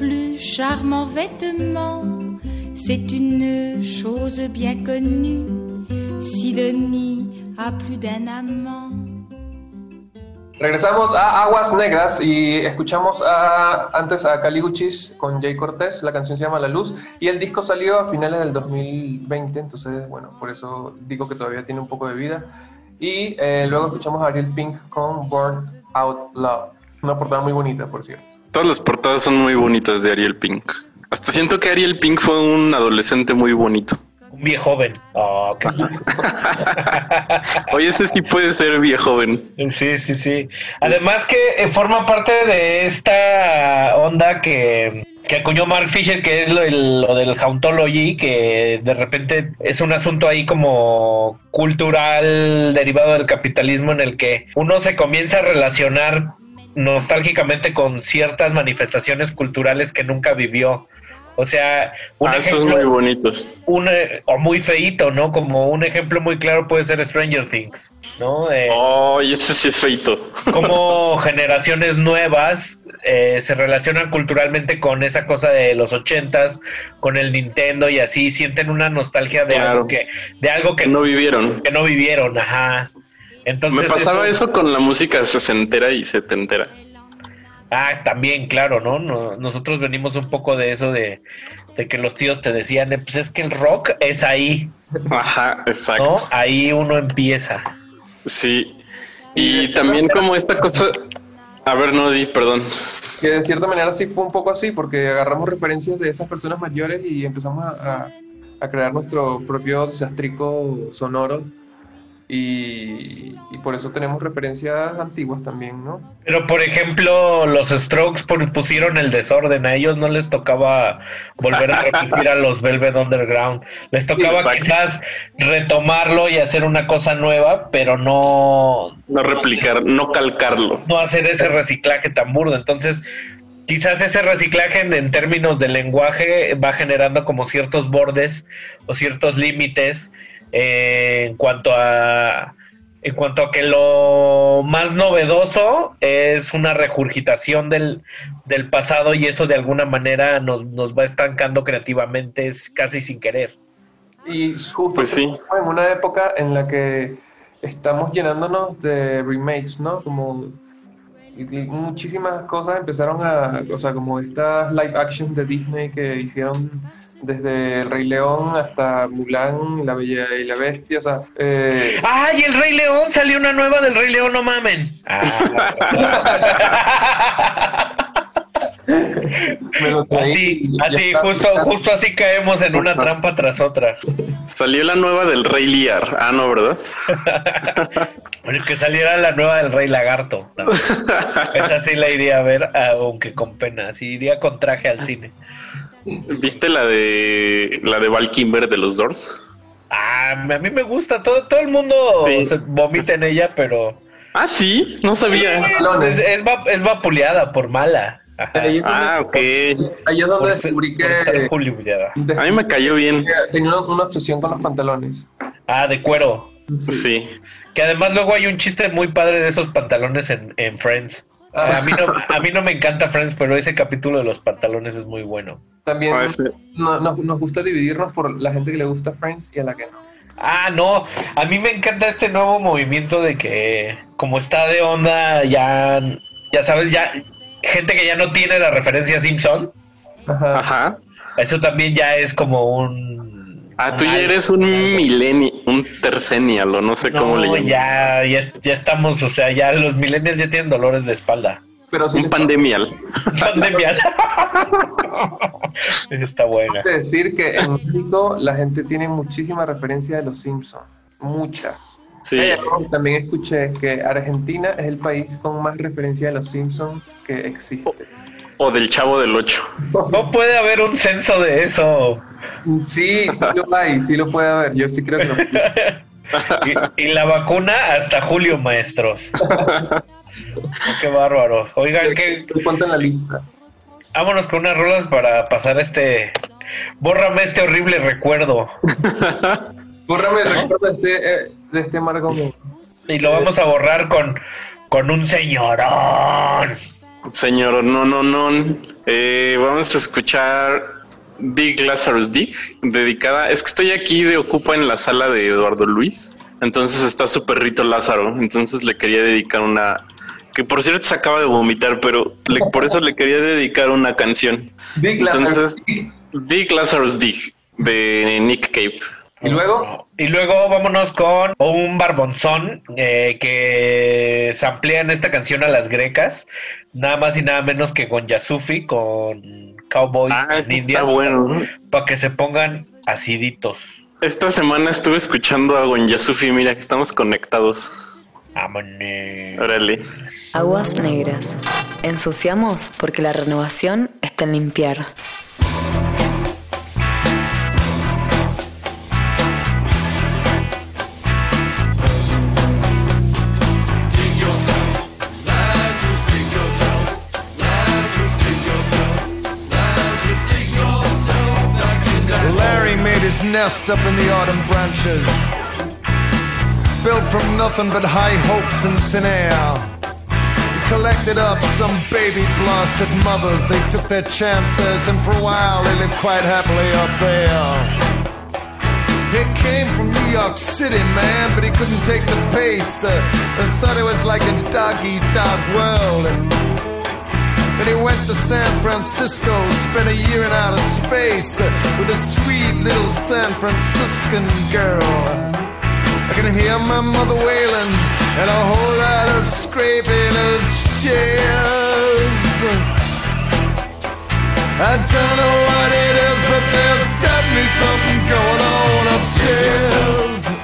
Plus charmant vêtement, c'est une chose bien connue. Si Denis a plus d'un amant. Regresamos a Aguas Negras y escuchamos a, antes a Caliguchis con Jay Cortés, la canción se llama La Luz y el disco salió a finales del 2020, entonces bueno, por eso digo que todavía tiene un poco de vida. Y eh, luego escuchamos a Ariel Pink con Born Out Love, una portada muy bonita, por cierto. Todas las portadas son muy bonitas de Ariel Pink. Hasta siento que Ariel Pink fue un adolescente muy bonito. Un viejo joven. Oh, qué Oye, ese sí puede ser viejo joven. Sí, sí, sí. Además que eh, forma parte de esta onda que, que acuñó Mark Fisher, que es lo, el- lo del Hauntology, que de repente es un asunto ahí como cultural derivado del capitalismo en el que uno se comienza a relacionar nostálgicamente con ciertas manifestaciones culturales que nunca vivió. O sea, un Ah, ejemplo- muy bonito. un, eh, o muy feito, ¿no? Como un ejemplo muy claro puede ser Stranger Things, ¿no? Eh, Oh, y ese sí es feito. como generaciones nuevas eh, se relacionan culturalmente con esa cosa de los ochentas, con el Nintendo y así sienten una nostalgia de Claro. algo que de algo que, no vivieron. que no vivieron, ajá. Entonces Me pasaba eso- eso con la música sesentera y setentera. Ah, también, claro, ¿no? No- Nosotros venimos un poco de eso de, de que los tíos te decían, pues es que el rock es ahí, Ajá, exacto. ¿no? Ahí uno empieza. Sí. Y también como esta cosa... A ver, no di, perdón. Que de cierta manera sí fue un poco así, porque agarramos referencias de esas personas mayores y empezamos a, a- a crear nuestro propio desastrico sonoro Y, y por eso tenemos referencias antiguas también, ¿no? Pero por ejemplo, los Strokes pusieron el desorden, a ellos no les tocaba volver a repetir a los Velvet Underground, les tocaba quizás retomarlo y hacer una cosa nueva, pero no No replicar, no calcarlo. no hacer ese reciclaje tan burdo. Entonces, quizás ese reciclaje en, en términos de lenguaje va generando como ciertos bordes o ciertos límites eh, en cuanto a en cuanto a que lo más novedoso es una regurgitación del, del pasado y eso de alguna manera nos, nos va estancando creativamente es casi sin querer. Y justo Pues sí. en una época en la que estamos llenándonos de remakes, ¿no? Como y- y muchísimas cosas empezaron a, o sea, como estas live action de Disney que hicieron desde El Rey León hasta Mulan, La Bella y la Bestia, o sea, eh, ¡Ay, el Rey León! Salió una nueva del Rey León, no mamen. me lo traí Así, así, está. justo, justo así caemos en una trampa tras otra. Salió la nueva del Rey Liar. Ah, no, ¿verdad? Bueno, que saliera la nueva del Rey Lagarto. ¿no? Esa sí la iría a ver, aunque con pena. Sí, iría con traje al cine. ¿Viste la de la de Val Kimber de los Doors? Ah, a mí me gusta. Todo, todo el mundo Sí. se vomita en ella, pero. Ah, sí, no sabía. Es, es, va- es vapuleada por mala. Ajá. Ah, ok. es donde descubrí que. A mí me cayó bien. tenía una, una obsesión con los pantalones. Ah, de cuero. Sí. Que además luego hay un chiste muy padre de esos pantalones en, en Friends. A mí, no, a mí no me encanta Friends, pero ese capítulo de los pantalones es muy bueno. También Ah, no- nos, nos gusta dividirnos por la gente que le gusta Friends y a la que no. Ah, no, a mí me encanta este nuevo movimiento de que como está de onda ya, ya sabes, ya gente que ya no tiene la referencia Simpson, Ajá. Ajá. eso también ya es como un... Ah, tú ya eres un millennial, un tercenial o no sé cómo le No, llaman. ya, ya, ya estamos, o sea, ya los millennials ya tienen dolores de espalda. Pero sí Un pandemial. Pandemia. Está buena. que decir que en México la gente tiene muchísima referencia de los Simpsons. Mucha. Sí. También escuché que Argentina es el país con más referencia de los Simpsons que existe. O del Chavo del Ocho. No puede haber un censo de eso. Sí, sí lo hay, sí lo puede haber. Yo sí creo que lo Y, y la vacuna hasta julio, maestros. Qué bárbaro. Oigan, ¿qué? Ponte en la lista. vámonos con unas rolas para pasar este... Bórrame este horrible recuerdo. Bórrame el recuerdo de este, eh, de este Margot. Y lo vamos a borrar con, con un señorón. Señor, no, no, no. Eh, vamos a escuchar Big Lazarus Dig, dedicada. Es que estoy aquí de Ocupa en la sala de Eduardo Luis. Entonces está su perrito Lázaro. Entonces le quería dedicar una. Que por cierto se acaba de vomitar, pero le- por eso le quería dedicar una canción. Big Lazarus Entonces, Big Lazarus Dig de Nick Cave. Y luego, Y luego vámonos con un barbonzón eh, que se amplía en esta canción a las grecas, nada más y nada menos que con Yasufi, con Cowboys Ah, Indians, bueno. para que se pongan aciditos. Esta semana estuve escuchando a Yasufi, mira que estamos conectados. Órale. Aguas negras. Ensuciamos porque la renovación está en limpiar. Nest up in the autumn branches. Built from nothing but high hopes and thin air. He collected up some baby blasted mothers. They took their chances, and for a while they lived quite happily up there. He came from New York City, man, but he couldn't take the pace. Uh, and thought it was like a dog eat dog world. And then he went to San Francisco, spent a year in outer space with a sweet little San Franciscan girl. I can hear my mother wailing and a whole lot of scraping of chairs. I don't know what it is, but there's definitely something going on upstairs.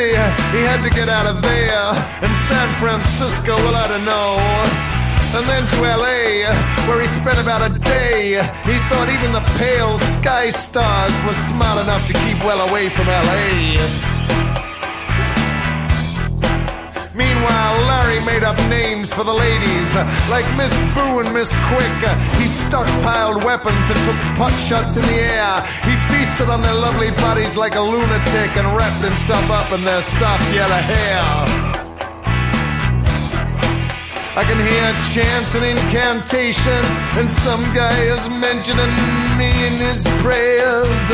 He had to get out of there. And San Francisco, well, I don't know. And then to LA, where he spent about a day. He thought even the pale sky stars were smart enough to keep well away from LA. Meanwhile, Larry made up names for the ladies, like Miss Boo and Miss Quick. He stockpiled weapons and took pot shots in the air. He feasted on their lovely bodies like a lunatic and wrapped himself up in their soft yellow hair. I can hear chants and incantations, and some guy is mentioning me in his prayers.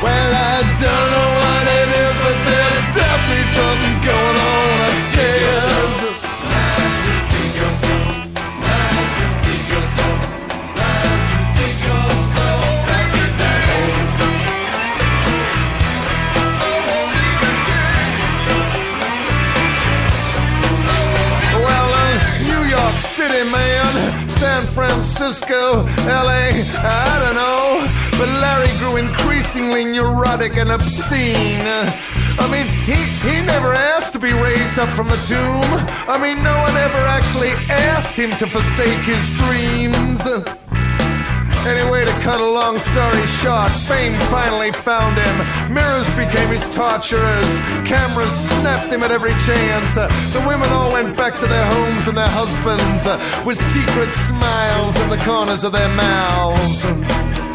Well, I don't know what it is, but definitely something going on upstairs. Well, uh, New York City, man, San Francisco, LA, I don't know. But Larry grew increasingly neurotic and obscene. I mean, he, he never asked to be raised up from the tomb. I mean, no one ever actually asked him to forsake his dreams. Anyway, to cut a long story short, fame finally found him. Mirrors became his torturers. Cameras snapped him at every chance. The women all went back to their homes and their husbands with secret smiles in the corners of their mouths.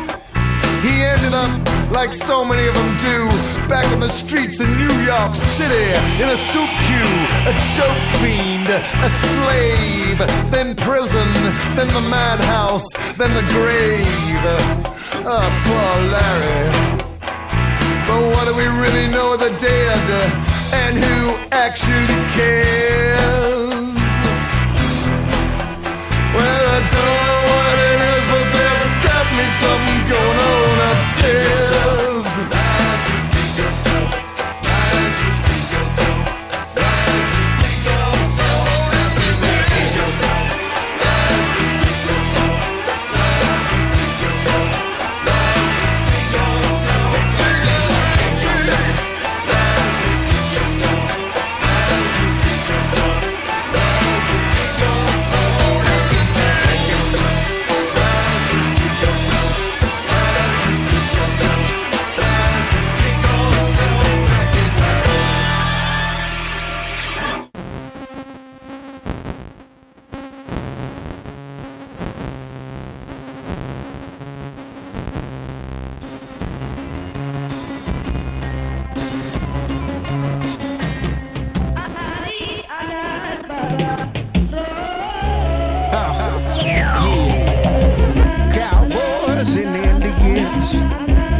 He ended up, like so many of them do, back on the streets in New York City, in a soup queue, a dope fiend, a slave, then prison, then the madhouse, then the grave. Oh, poor Larry. But what do we really know of the dead? And who actually cares? Well, something going on upstairs.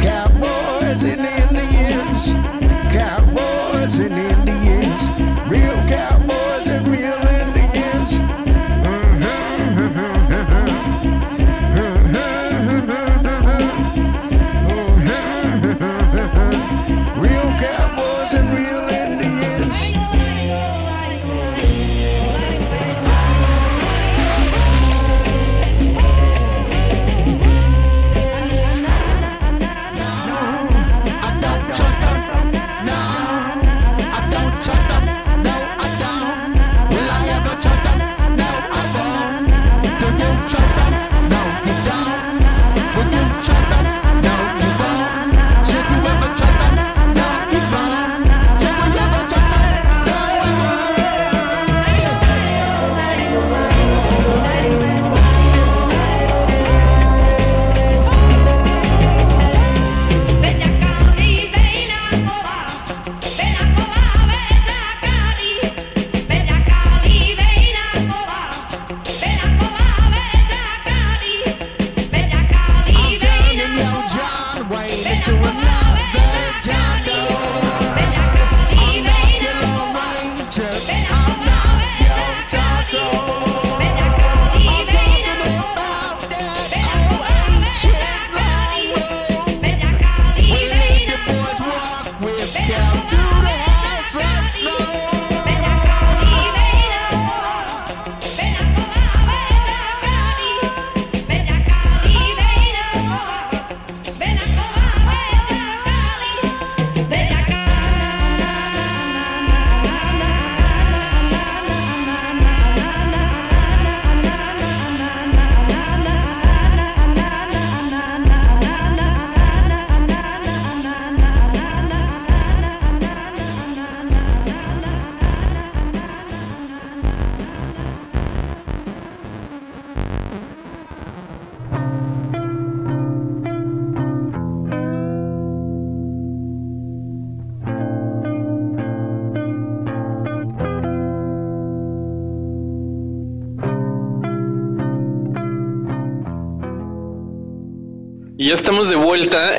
Cowboys and Indians.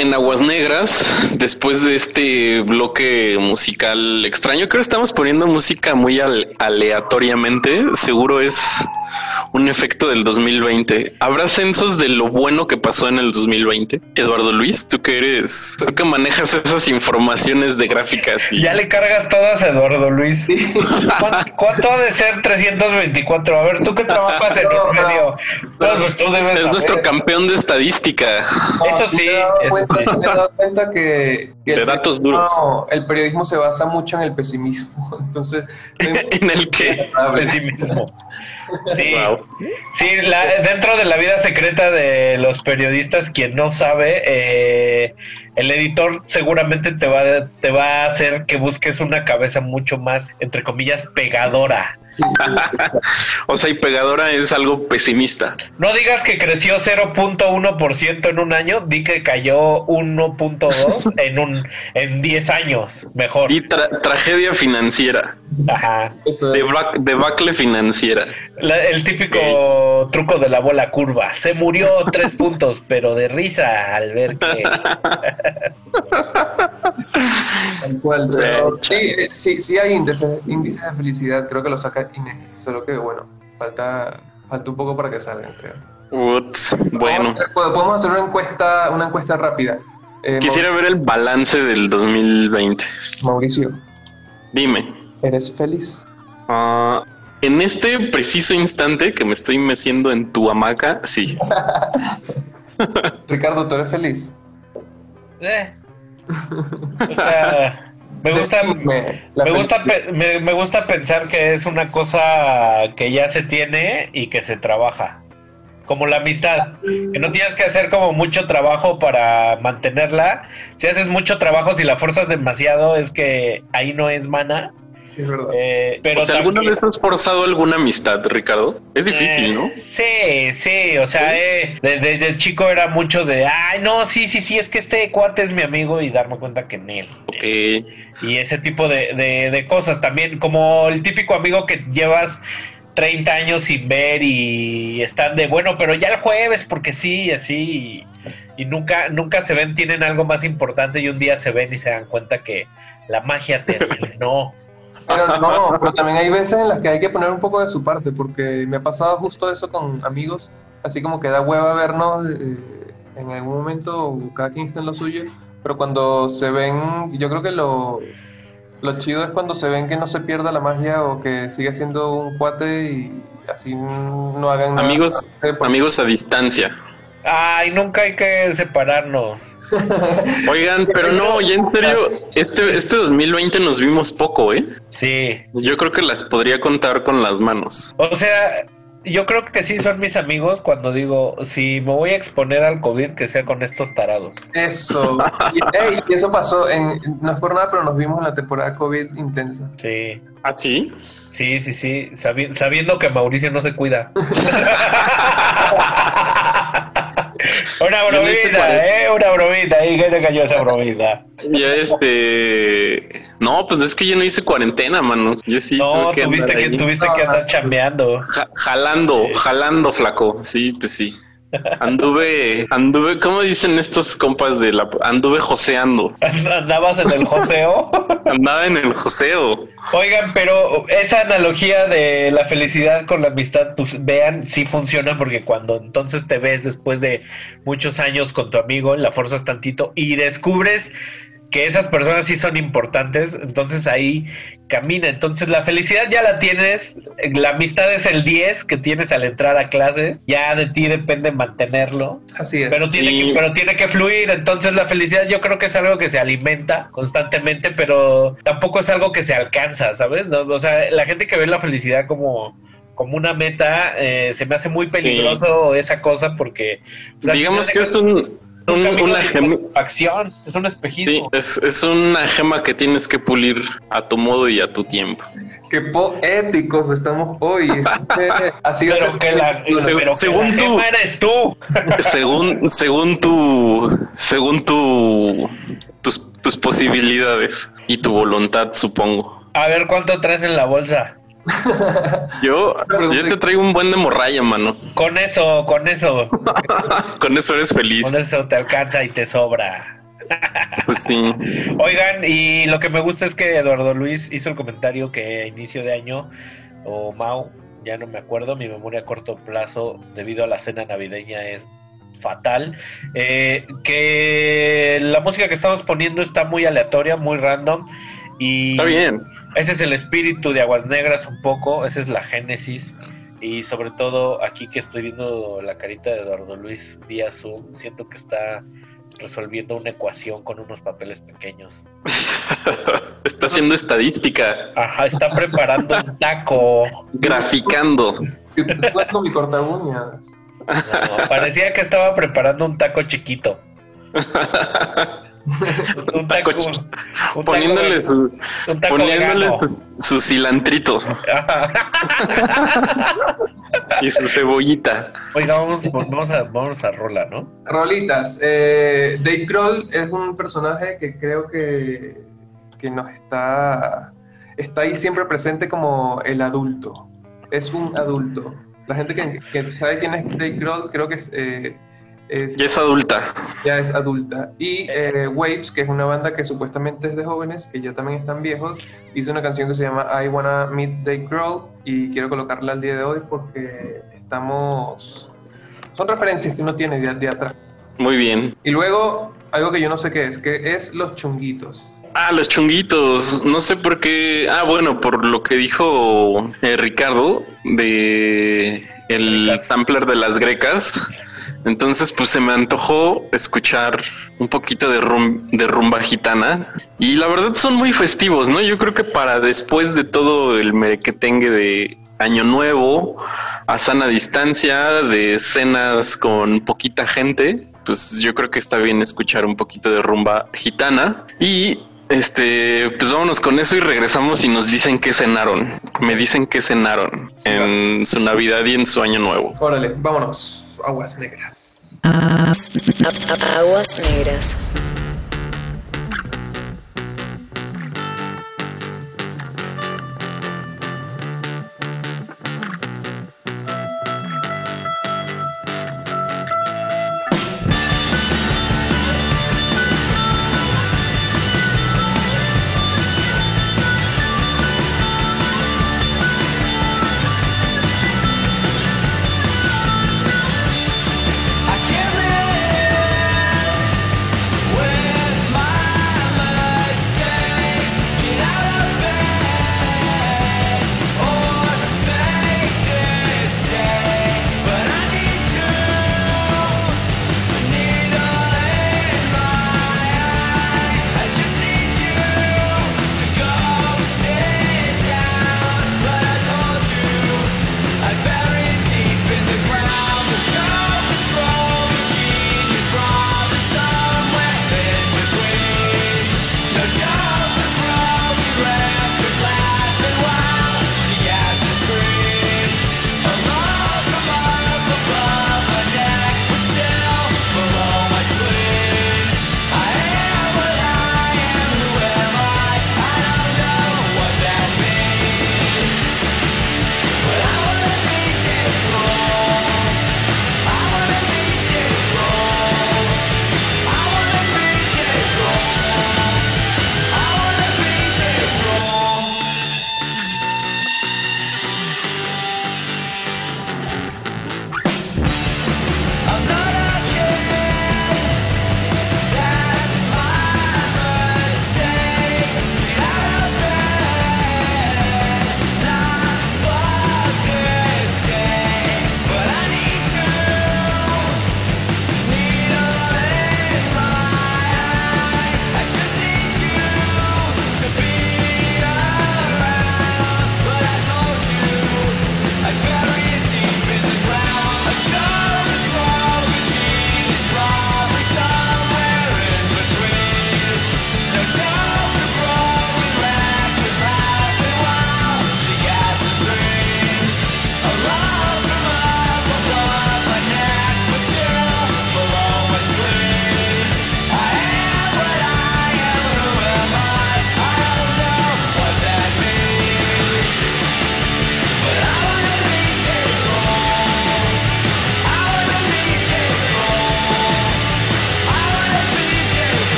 En Aguas Negras después de este bloque musical extraño. Creo que estamos poniendo música muy al- aleatoriamente. Seguro es un efecto del 2020. ¿Habrá censos de lo bueno que pasó en el 2020? Eduardo Luis, tú que eres, tú que manejas esas informaciones de gráficas y Ya le cargas todas a Eduardo Luis. ¿Cuánto, cuánto ha de ser 324? A ver, tú que trabajas en un medio. Pues tú debes es saber. nuestro campeón de estadística. Eso sí, Me sí. he dado cuenta que, que De el datos periodismo- duros. el periodismo se basa mucho en el pesimismo. Entonces, ¿En el qué? Pesimismo. Sí, sí la- dentro de la vida secreta de los periodistas, quien no sabe, eh, el editor seguramente te va, te va a hacer que busques una cabeza mucho más, entre comillas, pegadora. o sea, y pegadora es algo pesimista. No digas que creció 0.1% en un año, di que cayó 1.2 en un en 10 años, mejor. Y tra- tragedia financiera. Ajá. Deba- debacle financiera. La- el típico truco de la bola curva. Se murió tres puntos, pero de risa al ver que. Tal cual, pero sí, sí, sí hay índices, índices de felicidad, creo que lo saca INEGI, solo que bueno, falta, falta un poco para que salgan, creo. Uts, bueno, Pod- Podemos hacer una encuesta, una encuesta rápida. Eh, quisiera ver el balance del 2020. Mauricio, Dime. ¿eres feliz? ah, en este preciso instante que me estoy meciendo en tu hamaca, sí. Ricardo, ¿tú eres feliz? Eh. O sea, me gusta, me gusta, pe- me, me gusta pensar que es una cosa que ya se tiene y que se trabaja. Como la amistad, que no tienes que hacer como mucho trabajo para mantenerla. Si haces mucho trabajo, si la forzas demasiado, es que ahí no es mana. Sí, es verdad. Eh, pero o sea, ¿alguna también- vez has forzado alguna amistad, Ricardo? Es difícil, ¿no? Sí, sí, o sea, eh, de- desde chico era mucho de, ay, no, sí, sí, sí, es que este cuate es mi amigo y darme cuenta que en él. Ok. Y ese tipo de, de, de cosas también, como el típico amigo que llevas 30 años sin ver y están de, bueno, pero ya el jueves, porque sí, y así, y, y nunca, nunca se ven, tienen algo más importante y un día se ven y se dan cuenta que la magia terminó. Pero no, pero también hay veces en las que hay que poner un poco de su parte, porque me ha pasado justo eso con amigos, así como que da hueva vernos eh, en algún momento, cada quien está en lo suyo, pero cuando se ven, yo creo que lo, lo chido es cuando se ven que no se pierda la magia o que sigue siendo un cuate y así no hagan nada. Amigos, amigos a distancia. Ay, nunca hay que separarnos. Oigan, pero no, ya en serio, este, este 2020 nos vimos poco, ¿eh? Sí. Yo creo que las podría contar con las manos. O sea, yo creo que sí son mis amigos cuando digo, si me voy a exponer al COVID, que sea con estos tarados. Eso. Y, ey, y eso pasó, en, no es por nada, pero nos vimos en la temporada COVID intensa. Sí. ¿Ah, sí? Sí, sí, sí, sabi- sabiendo que Mauricio no se cuida. Una Yo bromita, eh, una bromita, ahí que te cayó esa bromita. Ya este... No, pues es que yo no hice cuarentena, manos. Yo sí No, tuve que tuviste andar que, ahí. tuviste que andar chambeando. Ja- jalando, jalando, flaco. Sí, pues sí. Anduve, anduve, ¿cómo dicen estos compas de la... Anduve joseando. ¿Andabas en el joseo? Andaba en el joseo. Oigan, pero esa analogía de la felicidad con la amistad, pues vean, sí funciona porque cuando entonces te ves después de muchos años con tu amigo, la forzas tantito y descubres que esas personas sí son importantes, entonces ahí camina. Entonces la felicidad ya la tienes, la amistad es el 10 que tienes al entrar a clase, ya de ti depende mantenerlo. Así es. Pero tiene, Sí. que, pero tiene que fluir, entonces la felicidad yo creo que es algo que se alimenta constantemente, pero tampoco es algo que se alcanza, ¿sabes? No, o sea, la gente que ve la felicidad como, como una meta, eh, se me hace muy peligroso esa cosa porque... o sea, Digamos que es un, un- una gema. es un Sí, espejismo. es, es una gema que tienes que pulir a tu modo y a tu tiempo. Qué poéticos estamos hoy. Así va a Pero que la, pero que según la tú. gema eres tú. según, según tu, según tu, tus, tus posibilidades y tu voluntad, supongo. A ver cuánto traes en la bolsa. Yo, yo te traigo un buen de morralla, mano. Con eso, con eso, Con eso eres feliz. con eso te alcanza y te sobra. Pues sí. Oigan, y lo que me gusta es que Eduardo Luis hizo el comentario que a inicio de año, o Mau, ya no me acuerdo, mi memoria a corto plazo debido a la cena navideña es fatal, eh, que la música que estamos poniendo está muy aleatoria, muy random, y Está bien. Ese es el espíritu de Aguas Negras un poco, esa es la génesis, y sobre todo aquí que estoy viendo la carita de Eduardo Luis vía Zoom, siento que está resolviendo una ecuación con unos papeles pequeños. Está haciendo estadística, Ajá, está preparando un taco. graficando. Mi corta uñas. No, parecía que estaba preparando un taco chiquito. un taco, un taco- Poniéndole su, un taco poniéndole su, su cilantrito y su cebollita. Oiga, vamos, vamos, a, vamos a rola, ¿no? Rolitas. Eh, Dave Grohl es un personaje que creo que, que nos está, está ahí siempre presente como el adulto. Es un adulto. La gente que, que sabe quién es Dave Grohl creo que es, eh, es- Ya es adulta. ya es adulta. Y eh, Waves, que es una banda que supuestamente es de jóvenes, que ya también están viejos, hizo una canción que se llama I Wanna Meet Dave Grohl y quiero colocarla al día de hoy porque estamos... Son referencias que uno tiene de, de atrás. Muy bien. Y luego, algo que yo no sé qué es, que es los chunguitos. Ah, los chunguitos. No sé por qué. Ah, bueno, por lo que dijo eh, Ricardo de el sampler de las grecas. Entonces, pues se me antojó escuchar un poquito de, rum- de rumba gitana. Y la verdad son muy festivos, ¿no? Yo creo que para después de todo el merequetengue de Año Nuevo, a sana distancia, de cenas con poquita gente, pues yo creo que está bien escuchar un poquito de rumba gitana. Y este, pues vámonos con eso y regresamos y nos dicen qué cenaron. Me dicen qué cenaron en su Navidad y en su Año Nuevo. Órale, vámonos. Aguas negras.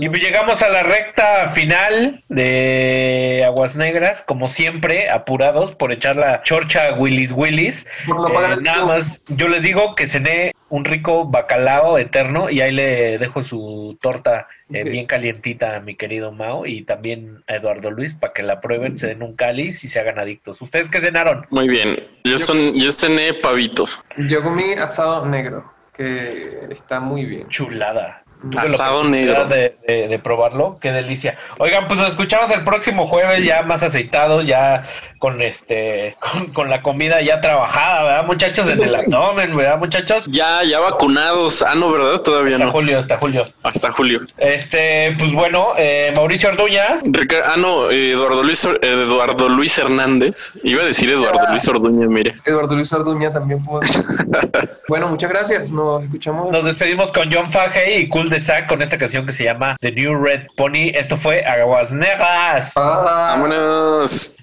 Y pues llegamos a la recta final de Aguas Negras, como siempre, apurados por echar la chorcha a Willis Willis. Por no Eh, nada más, yo les digo que cené un rico bacalao eterno y ahí le dejo su torta eh, bien calientita a mi querido Mao y también a Eduardo Luis para que la prueben, se den un cáliz y se hagan adictos. ¿Ustedes qué cenaron? Muy bien. Yo, son, yo cené pavito. Yo comí asado negro, que está muy bien. Chulada. Asado negro. De, de- de probarlo, qué delicia. Oigan, pues nos escuchamos el próximo jueves ya más aceitados, ya con este, con, con la comida ya trabajada, ¿verdad, muchachos? En el abdomen, ¿verdad, muchachos? Ya, ya vacunados. Ah, no, ¿verdad? Todavía Hasta no. julio, hasta julio. Hasta julio. Este, pues bueno, eh, Mauricio Orduña. Rica- ah, no, Eduardo Luis, Eduardo Luis Hernández. Iba a decir Eduardo Luis Orduña, mire. Eduardo Luis Arduña también puedo decir. bueno, muchas gracias. Nos escuchamos. Nos despedimos con John Fahey y De Sack con esta canción que se llama The New Red Pony. Esto fue Aguas Negras. Vámonos.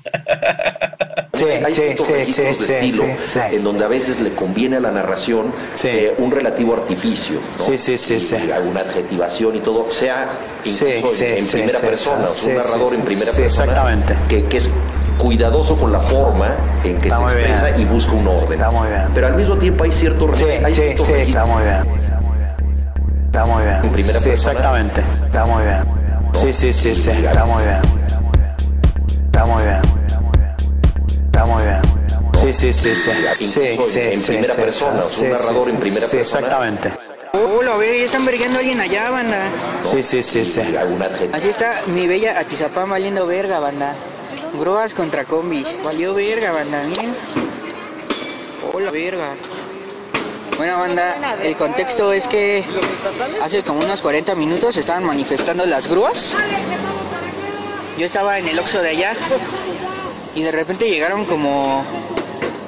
Sí, hay ciertos registros de estilo en donde a veces le conviene a la narración eh, un relativo artificio, ¿no? Sí, sí, sí, Y sí. alguna adjetivación y todo, sea incluso Sí, en, sí, en sí, primera sí, persona, sí, o sea, un sí, narrador sí, en sí, primera sí, persona exactamente. Que, que es cuidadoso con la forma en que Está se expresa bien. y busca un orden. Está muy bien. Pero al mismo tiempo hay ciertos Sí, hay sí, sí, está muy bien. Está muy bien. En primera sí, persona. exactamente. Está muy bien. Sí, sí, sí, sí. Está muy bien. Está muy bien. Está muy bien. Sí, sí, sí, sí. Sí, sí, en primera persona, un narrador en primera sí, persona. exactamente. Hola, a ver, ya están vergueando a alguien allá, banda. Sí, sí, sí, sí. Así está mi bella Atizapán valiendo verga, banda. Grúas contra combis. Valió verga, banda, miren. Hola, verga. Bueno, banda, el contexto es que hace como unos 40 minutos estaban manifestando las grúas. Yo estaba en el Oxxo de allá y de repente llegaron como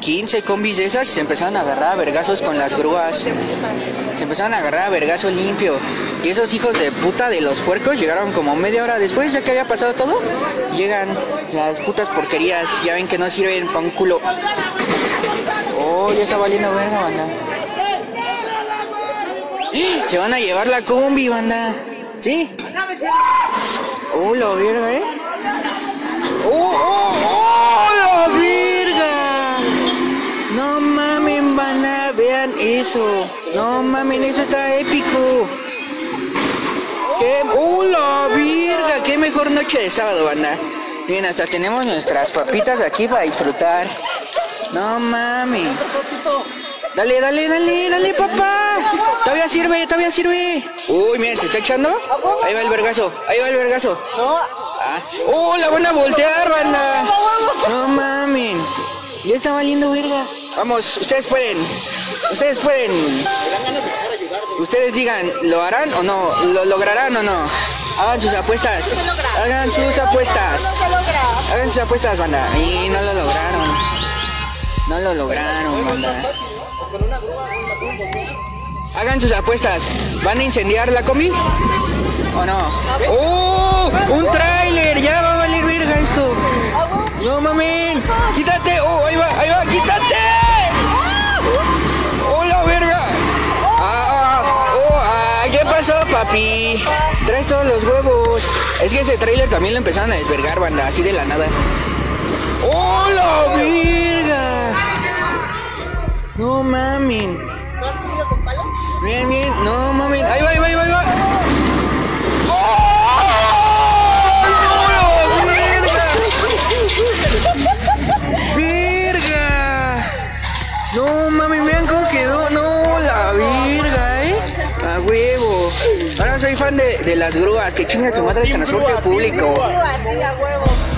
15 combis de esas y se empezaron a agarrar a vergazos con las grúas. Se empezaron a agarrar a vergazo limpio. Y esos hijos de puta de los puercos llegaron como media hora después, ya que había pasado todo. Llegan las putas porquerías, ya ven que no sirven pa' un culo. Oh, ya está valiendo verga, banda. Se van a llevar la combi, banda. ¿Sí? Oh, la verga, ¿eh? ¡Oh, oh, oh! ¡La verga! No mamen, banda, vean eso. No mamen, eso está épico. ¡Qué... ¡Oh, la! ¡Qué mejor noche de sábado, banda! Bien, hasta tenemos nuestras papitas aquí para disfrutar. No mames. Dale, dale, dale, dale, papá. Todavía sirve, todavía sirve. Uy, miren, ¿se está echando? Ahí va el vergazo, ahí va el vergazo. Ah. ¡Oh, la van a voltear, banda! No mamen. Ya está valiendo verga. Vamos, ustedes pueden. Ustedes pueden. Ustedes digan, ¿lo harán o no? ¿Lo lograrán o no? Hagan sus apuestas. Hagan sus apuestas. Hagan sus apuestas, banda. Y no lo lograron. No lo lograron, banda. Hagan sus apuestas. ¿Van a incendiar la combi? ¿O no? ¡Oh! ¡Un tráiler! Ya va a valer verga esto. No mamen. Quítate. ¡Oh! Ahí va, ahí va. Quítate. ¡Oh, la verga! Ah, ah, oh, ah, ¿Qué pasó, papi? Traes todos los huevos. Es que ese tráiler también lo empezaron a desvergar, banda, así de la nada. ¡Oh, la verga! No mamen. Bien, bien. No mamen. Ahí va, ahí va, ahí va. Ahí va. ¡Verga! No mames, vean cómo quedó. No, la verga, ¿eh? A huevo. Ahora soy fan de, de las grúas. Que chinga tu madre el transporte público. Negras.